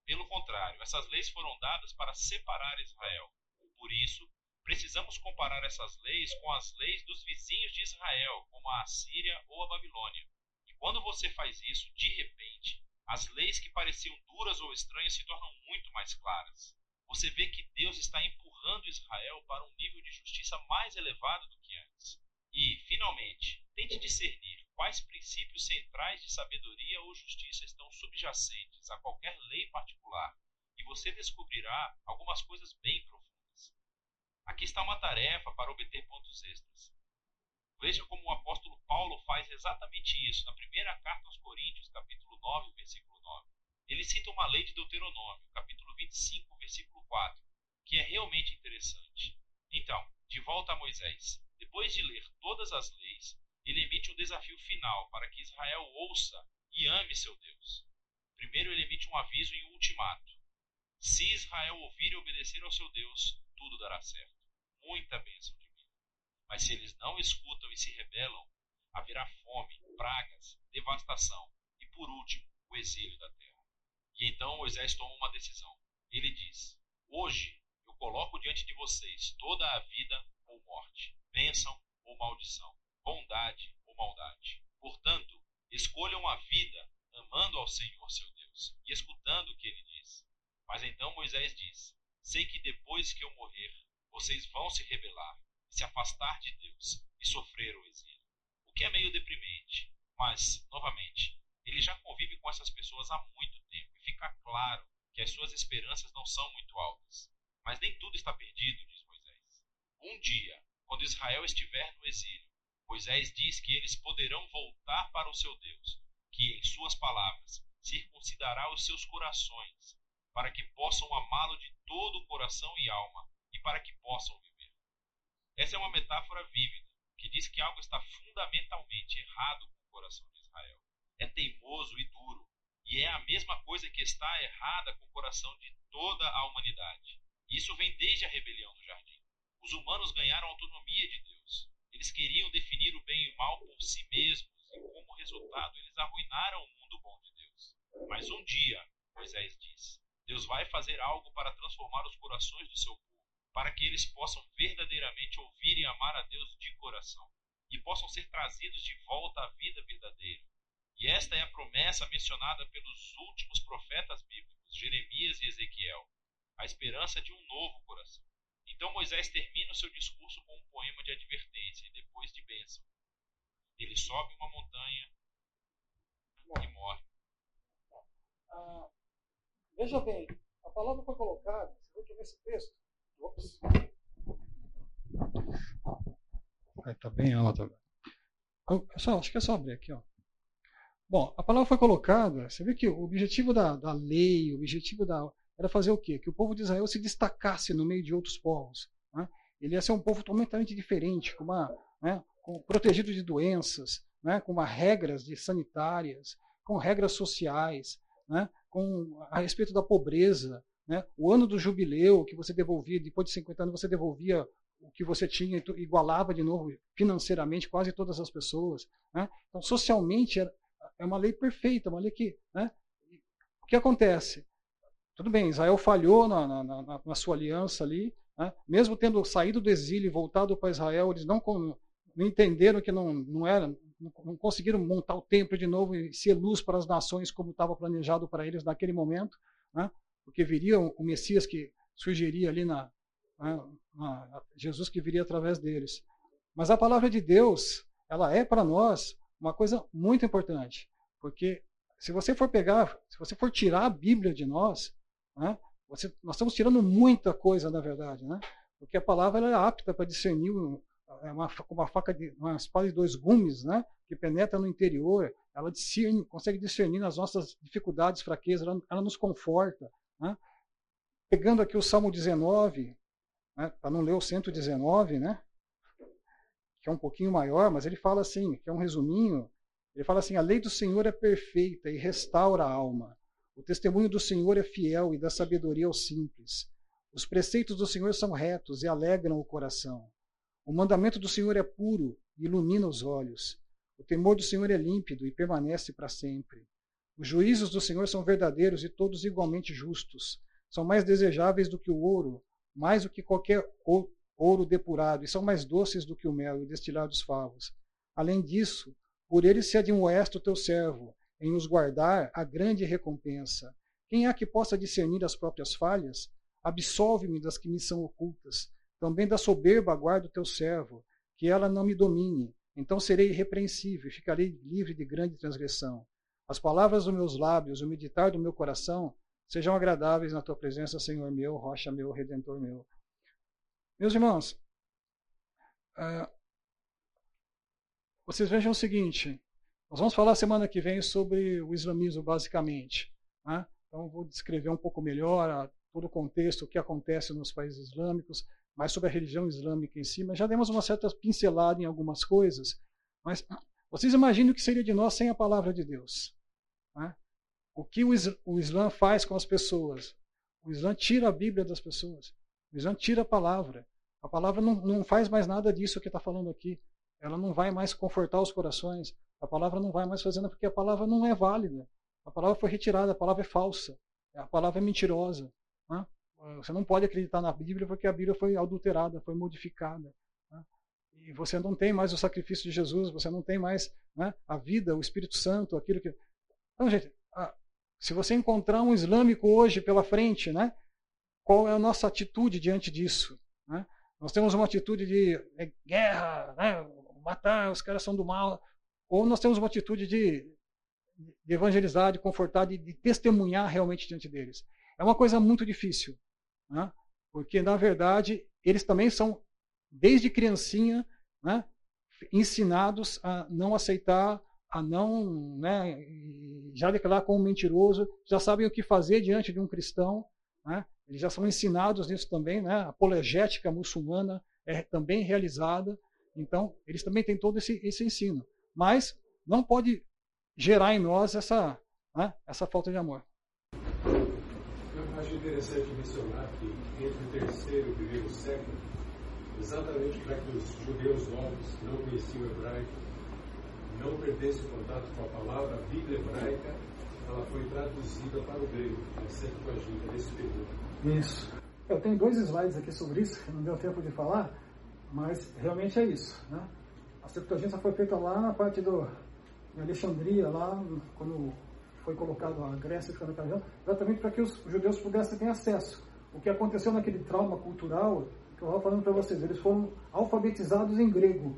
Pelo contrário, essas leis foram dadas para separar Israel. Por isso, Precisamos comparar essas leis com as leis dos vizinhos de Israel, como a Assíria ou a Babilônia. E quando você faz isso, de repente, as leis que pareciam duras ou estranhas se tornam muito mais claras. Você vê que Deus está empurrando Israel para um nível de justiça mais elevado do que antes. E, finalmente, tente discernir quais princípios centrais de sabedoria ou justiça estão subjacentes a qualquer lei particular, e você descobrirá algumas coisas bem profundas. Aqui está uma tarefa para obter pontos extras. Veja como o apóstolo Paulo faz exatamente isso na primeira carta aos Coríntios, capítulo 9, versículo 9. Ele cita uma lei de Deuteronômio, capítulo 25, versículo 4, que é realmente interessante. Então, de volta a Moisés. Depois de ler todas as leis, ele emite um desafio final para que Israel ouça e ame seu Deus. Primeiro, ele emite um aviso e um ultimato. Se Israel ouvir e obedecer ao seu Deus, tudo dará certo muita bênção divina. Mas se eles não escutam e se rebelam, haverá fome, pragas, devastação e, por último, o exílio da terra. E então Moisés toma uma decisão. Ele diz: Hoje eu coloco diante de vocês toda a vida ou morte, bênção ou maldição, bondade ou maldade. Portanto, escolham a vida amando ao Senhor seu Deus e escutando o que ele diz. Mas então Moisés diz: Sei que depois que eu morrer, vocês vão se rebelar, se afastar de Deus e sofrer o exílio. O que é meio deprimente, mas, novamente, ele já convive com essas pessoas há muito tempo e fica claro que as suas esperanças não são muito altas. Mas nem tudo está perdido, diz Moisés. Um dia, quando Israel estiver no exílio, Moisés diz que eles poderão voltar para o seu Deus, que, em suas palavras, circuncidará os seus corações, para que possam amá-lo de todo o coração e alma, e para que possam viver. Essa é uma metáfora vívida que diz que algo está fundamentalmente errado com o coração de Israel. É teimoso e duro, e é a mesma coisa que está errada com o coração de toda a humanidade. Isso vem desde a rebelião no jardim. Os humanos ganharam autonomia de Deus. Eles queriam definir o bem e o mal por si mesmos, e como resultado, eles arruinaram o mundo bom de Deus. Mas um dia, Moisés diz, Deus vai fazer algo para transformar os corações do seu povo para que eles possam verdadeiramente ouvir e amar a Deus de coração e possam ser trazidos de volta à vida verdadeira. E esta é a promessa mencionada pelos últimos profetas bíblicos, Jeremias e Ezequiel, a esperança de um novo coração. Então Moisés termina o seu discurso com um poema de advertência e depois de bênção. Ele sobe uma montanha e morre. Ah, veja bem, a palavra foi colocada, você vê que nesse texto. Ops. Está bem alta. É só, acho que é só abrir aqui. Ó. Bom, a palavra foi colocada, você vê que o objetivo da, da lei, o objetivo da. Era fazer o quê? Que o povo de Israel se destacasse no meio de outros povos. Né? Ele ia ser um povo totalmente diferente, com uma, né, com, protegido de doenças, né, com uma regras de sanitárias, com regras sociais, né, com a respeito da pobreza, né, o ano do jubileu que você devolvia, depois de 50 anos você devolvia o que você tinha e igualava de novo financeiramente quase todas as pessoas. Né? Então, socialmente, é, é uma lei perfeita, uma lei que. Né? O que acontece? Tudo bem, Israel falhou na, na, na, na sua aliança ali, né? mesmo tendo saído do exílio e voltado para Israel, eles não, não entenderam que não, não era, não conseguiram montar o templo de novo e ser luz para as nações como estava planejado para eles naquele momento, né? porque viria o Messias que surgiria ali na, né? na, Jesus que viria através deles. Mas a palavra de Deus, ela é para nós uma coisa muito importante, porque se você for pegar, se você for tirar a Bíblia de nós, né? você, nós estamos tirando muita coisa, na verdade, né? porque a palavra é apta para discernir é uma, uma faca de uma espada de dois gumes, né, que penetra no interior, ela discerne, consegue discernir as nossas dificuldades, fraquezas, ela, ela nos conforta. Né? Pegando aqui o Salmo 19, né, para não ler o 119, né, que é um pouquinho maior, mas ele fala assim, que é um resuminho, ele fala assim: a lei do Senhor é perfeita e restaura a alma. O testemunho do Senhor é fiel e dá sabedoria aos simples. Os preceitos do Senhor são retos e alegram o coração. O mandamento do Senhor é puro e ilumina os olhos. O temor do Senhor é límpido e permanece para sempre. Os juízos do Senhor são verdadeiros e todos igualmente justos. São mais desejáveis do que o ouro, mais do que qualquer ouro depurado, e são mais doces do que o mel e destilados favos. Além disso, por eles se admoesta o teu servo, em os guardar a grande recompensa. Quem há que possa discernir as próprias falhas? Absolve-me das que me são ocultas. Também da soberba guarda o teu servo, que ela não me domine. Então serei irrepreensível e ficarei livre de grande transgressão. As palavras dos meus lábios, o meditar do meu coração, sejam agradáveis na tua presença, Senhor meu, rocha meu, redentor meu. Meus irmãos, uh, vocês vejam o seguinte: nós vamos falar semana que vem sobre o islamismo, basicamente. Né? Então, vou descrever um pouco melhor a, todo o contexto, o que acontece nos países islâmicos mais sobre a religião islâmica em si, mas já demos uma certa pincelada em algumas coisas. Mas vocês imaginam o que seria de nós sem a palavra de Deus? Né? O que o, o Islã faz com as pessoas? O Islã tira a Bíblia das pessoas. O Islã tira a palavra. A palavra não, não faz mais nada disso que está falando aqui. Ela não vai mais confortar os corações. A palavra não vai mais fazendo porque a palavra não é válida. A palavra foi retirada, a palavra é falsa. A palavra é mentirosa. Né? Você não pode acreditar na Bíblia porque a Bíblia foi adulterada, foi modificada. Né? E você não tem mais o sacrifício de Jesus, você não tem mais né, a vida, o Espírito Santo, aquilo que. Então, gente, se você encontrar um islâmico hoje pela frente, né, qual é a nossa atitude diante disso? Né? Nós temos uma atitude de é, guerra, né, matar, os caras são do mal. Ou nós temos uma atitude de, de evangelizar, de confortar, de, de testemunhar realmente diante deles. É uma coisa muito difícil. Né? Porque, na verdade, eles também são, desde criancinha, né, ensinados a não aceitar, a não né, já declarar como mentiroso, já sabem o que fazer diante de um cristão. Né? Eles já são ensinados nisso também. Né? A apologética muçulmana é também realizada. Então, eles também têm todo esse, esse ensino. Mas não pode gerar em nós essa, né, essa falta de amor interessante mencionar que entre o terceiro e o primeiro século, exatamente para que os judeus novos que não conheciam o hebraico não perdessem o contato com a palavra, a Bíblia hebraica, ela foi traduzida para o grego, a Septuaginta, nesse período. Isso. Eu tenho dois slides aqui sobre isso, que não deu tempo de falar, mas realmente é isso. Né? A Septuaginta foi feita lá na parte do em Alexandria, lá, quando foi colocado a Grécia ficando naquela região, exatamente para que os judeus pudessem ter acesso. O que aconteceu naquele trauma cultural, que eu estava falando para vocês, eles foram alfabetizados em grego.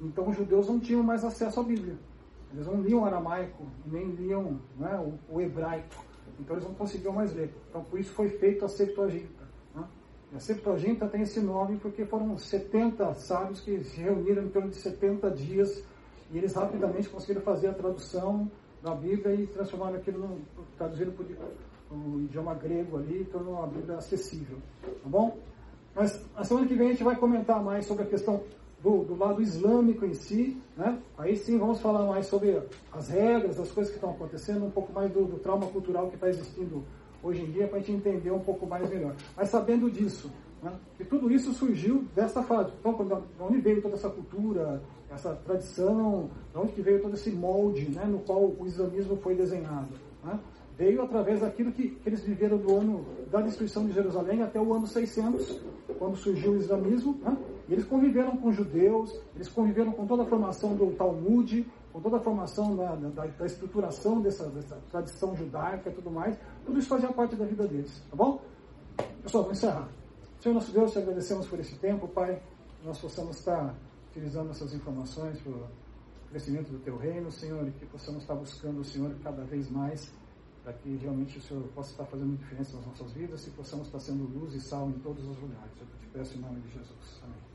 Então os judeus não tinham mais acesso à Bíblia. Eles não liam aramaico, nem liam né, o, o, hebraico. Então eles não conseguiam mais ler. Então por isso foi feito a Septuaginta. A Septuaginta tem esse nome porque foram 70 sábios que se reuniram em torno de 70 dias e eles rapidamente conseguiram fazer a tradução da Bíblia e transformaram aquilo, no, traduzindo para o idioma grego ali, tornou a Bíblia acessível. Tá bom? Mas a semana que vem a gente vai comentar mais sobre a questão do, do, lado islâmico em si, né? Aí sim vamos falar mais sobre as regras, as coisas que estão acontecendo, um pouco mais do, do trauma cultural que está existindo hoje em dia, para a gente entender um pouco mais melhor. Mas sabendo disso, né? que tudo isso surgiu dessa fase. Então, de onde veio toda essa cultura, essa tradição, de onde veio todo esse molde né? no qual o islamismo foi desenhado? Né? veio através daquilo que, que, eles viveram do ano da destruição de Jerusalém até o ano 600, quando surgiu o islamismo. Né? Eles conviveram com judeus, eles conviveram com toda a formação do Talmud, com toda a formação da, da, da estruturação dessa, dessa, tradição judaica e tudo mais. Tudo isso fazia parte da vida deles, tá bom? Pessoal, vamos encerrar. Senhor nosso Deus, te agradecemos por esse tempo, Pai. Nós possamos estar utilizando essas informações para o crescimento do Teu reino, Senhor, e que possamos estar buscando o Senhor cada vez mais para que realmente o Senhor possa estar fazendo diferença nas nossas vidas e possamos estar sendo luz e sal em todos os lugares. Eu te peço em nome de Jesus. Amém.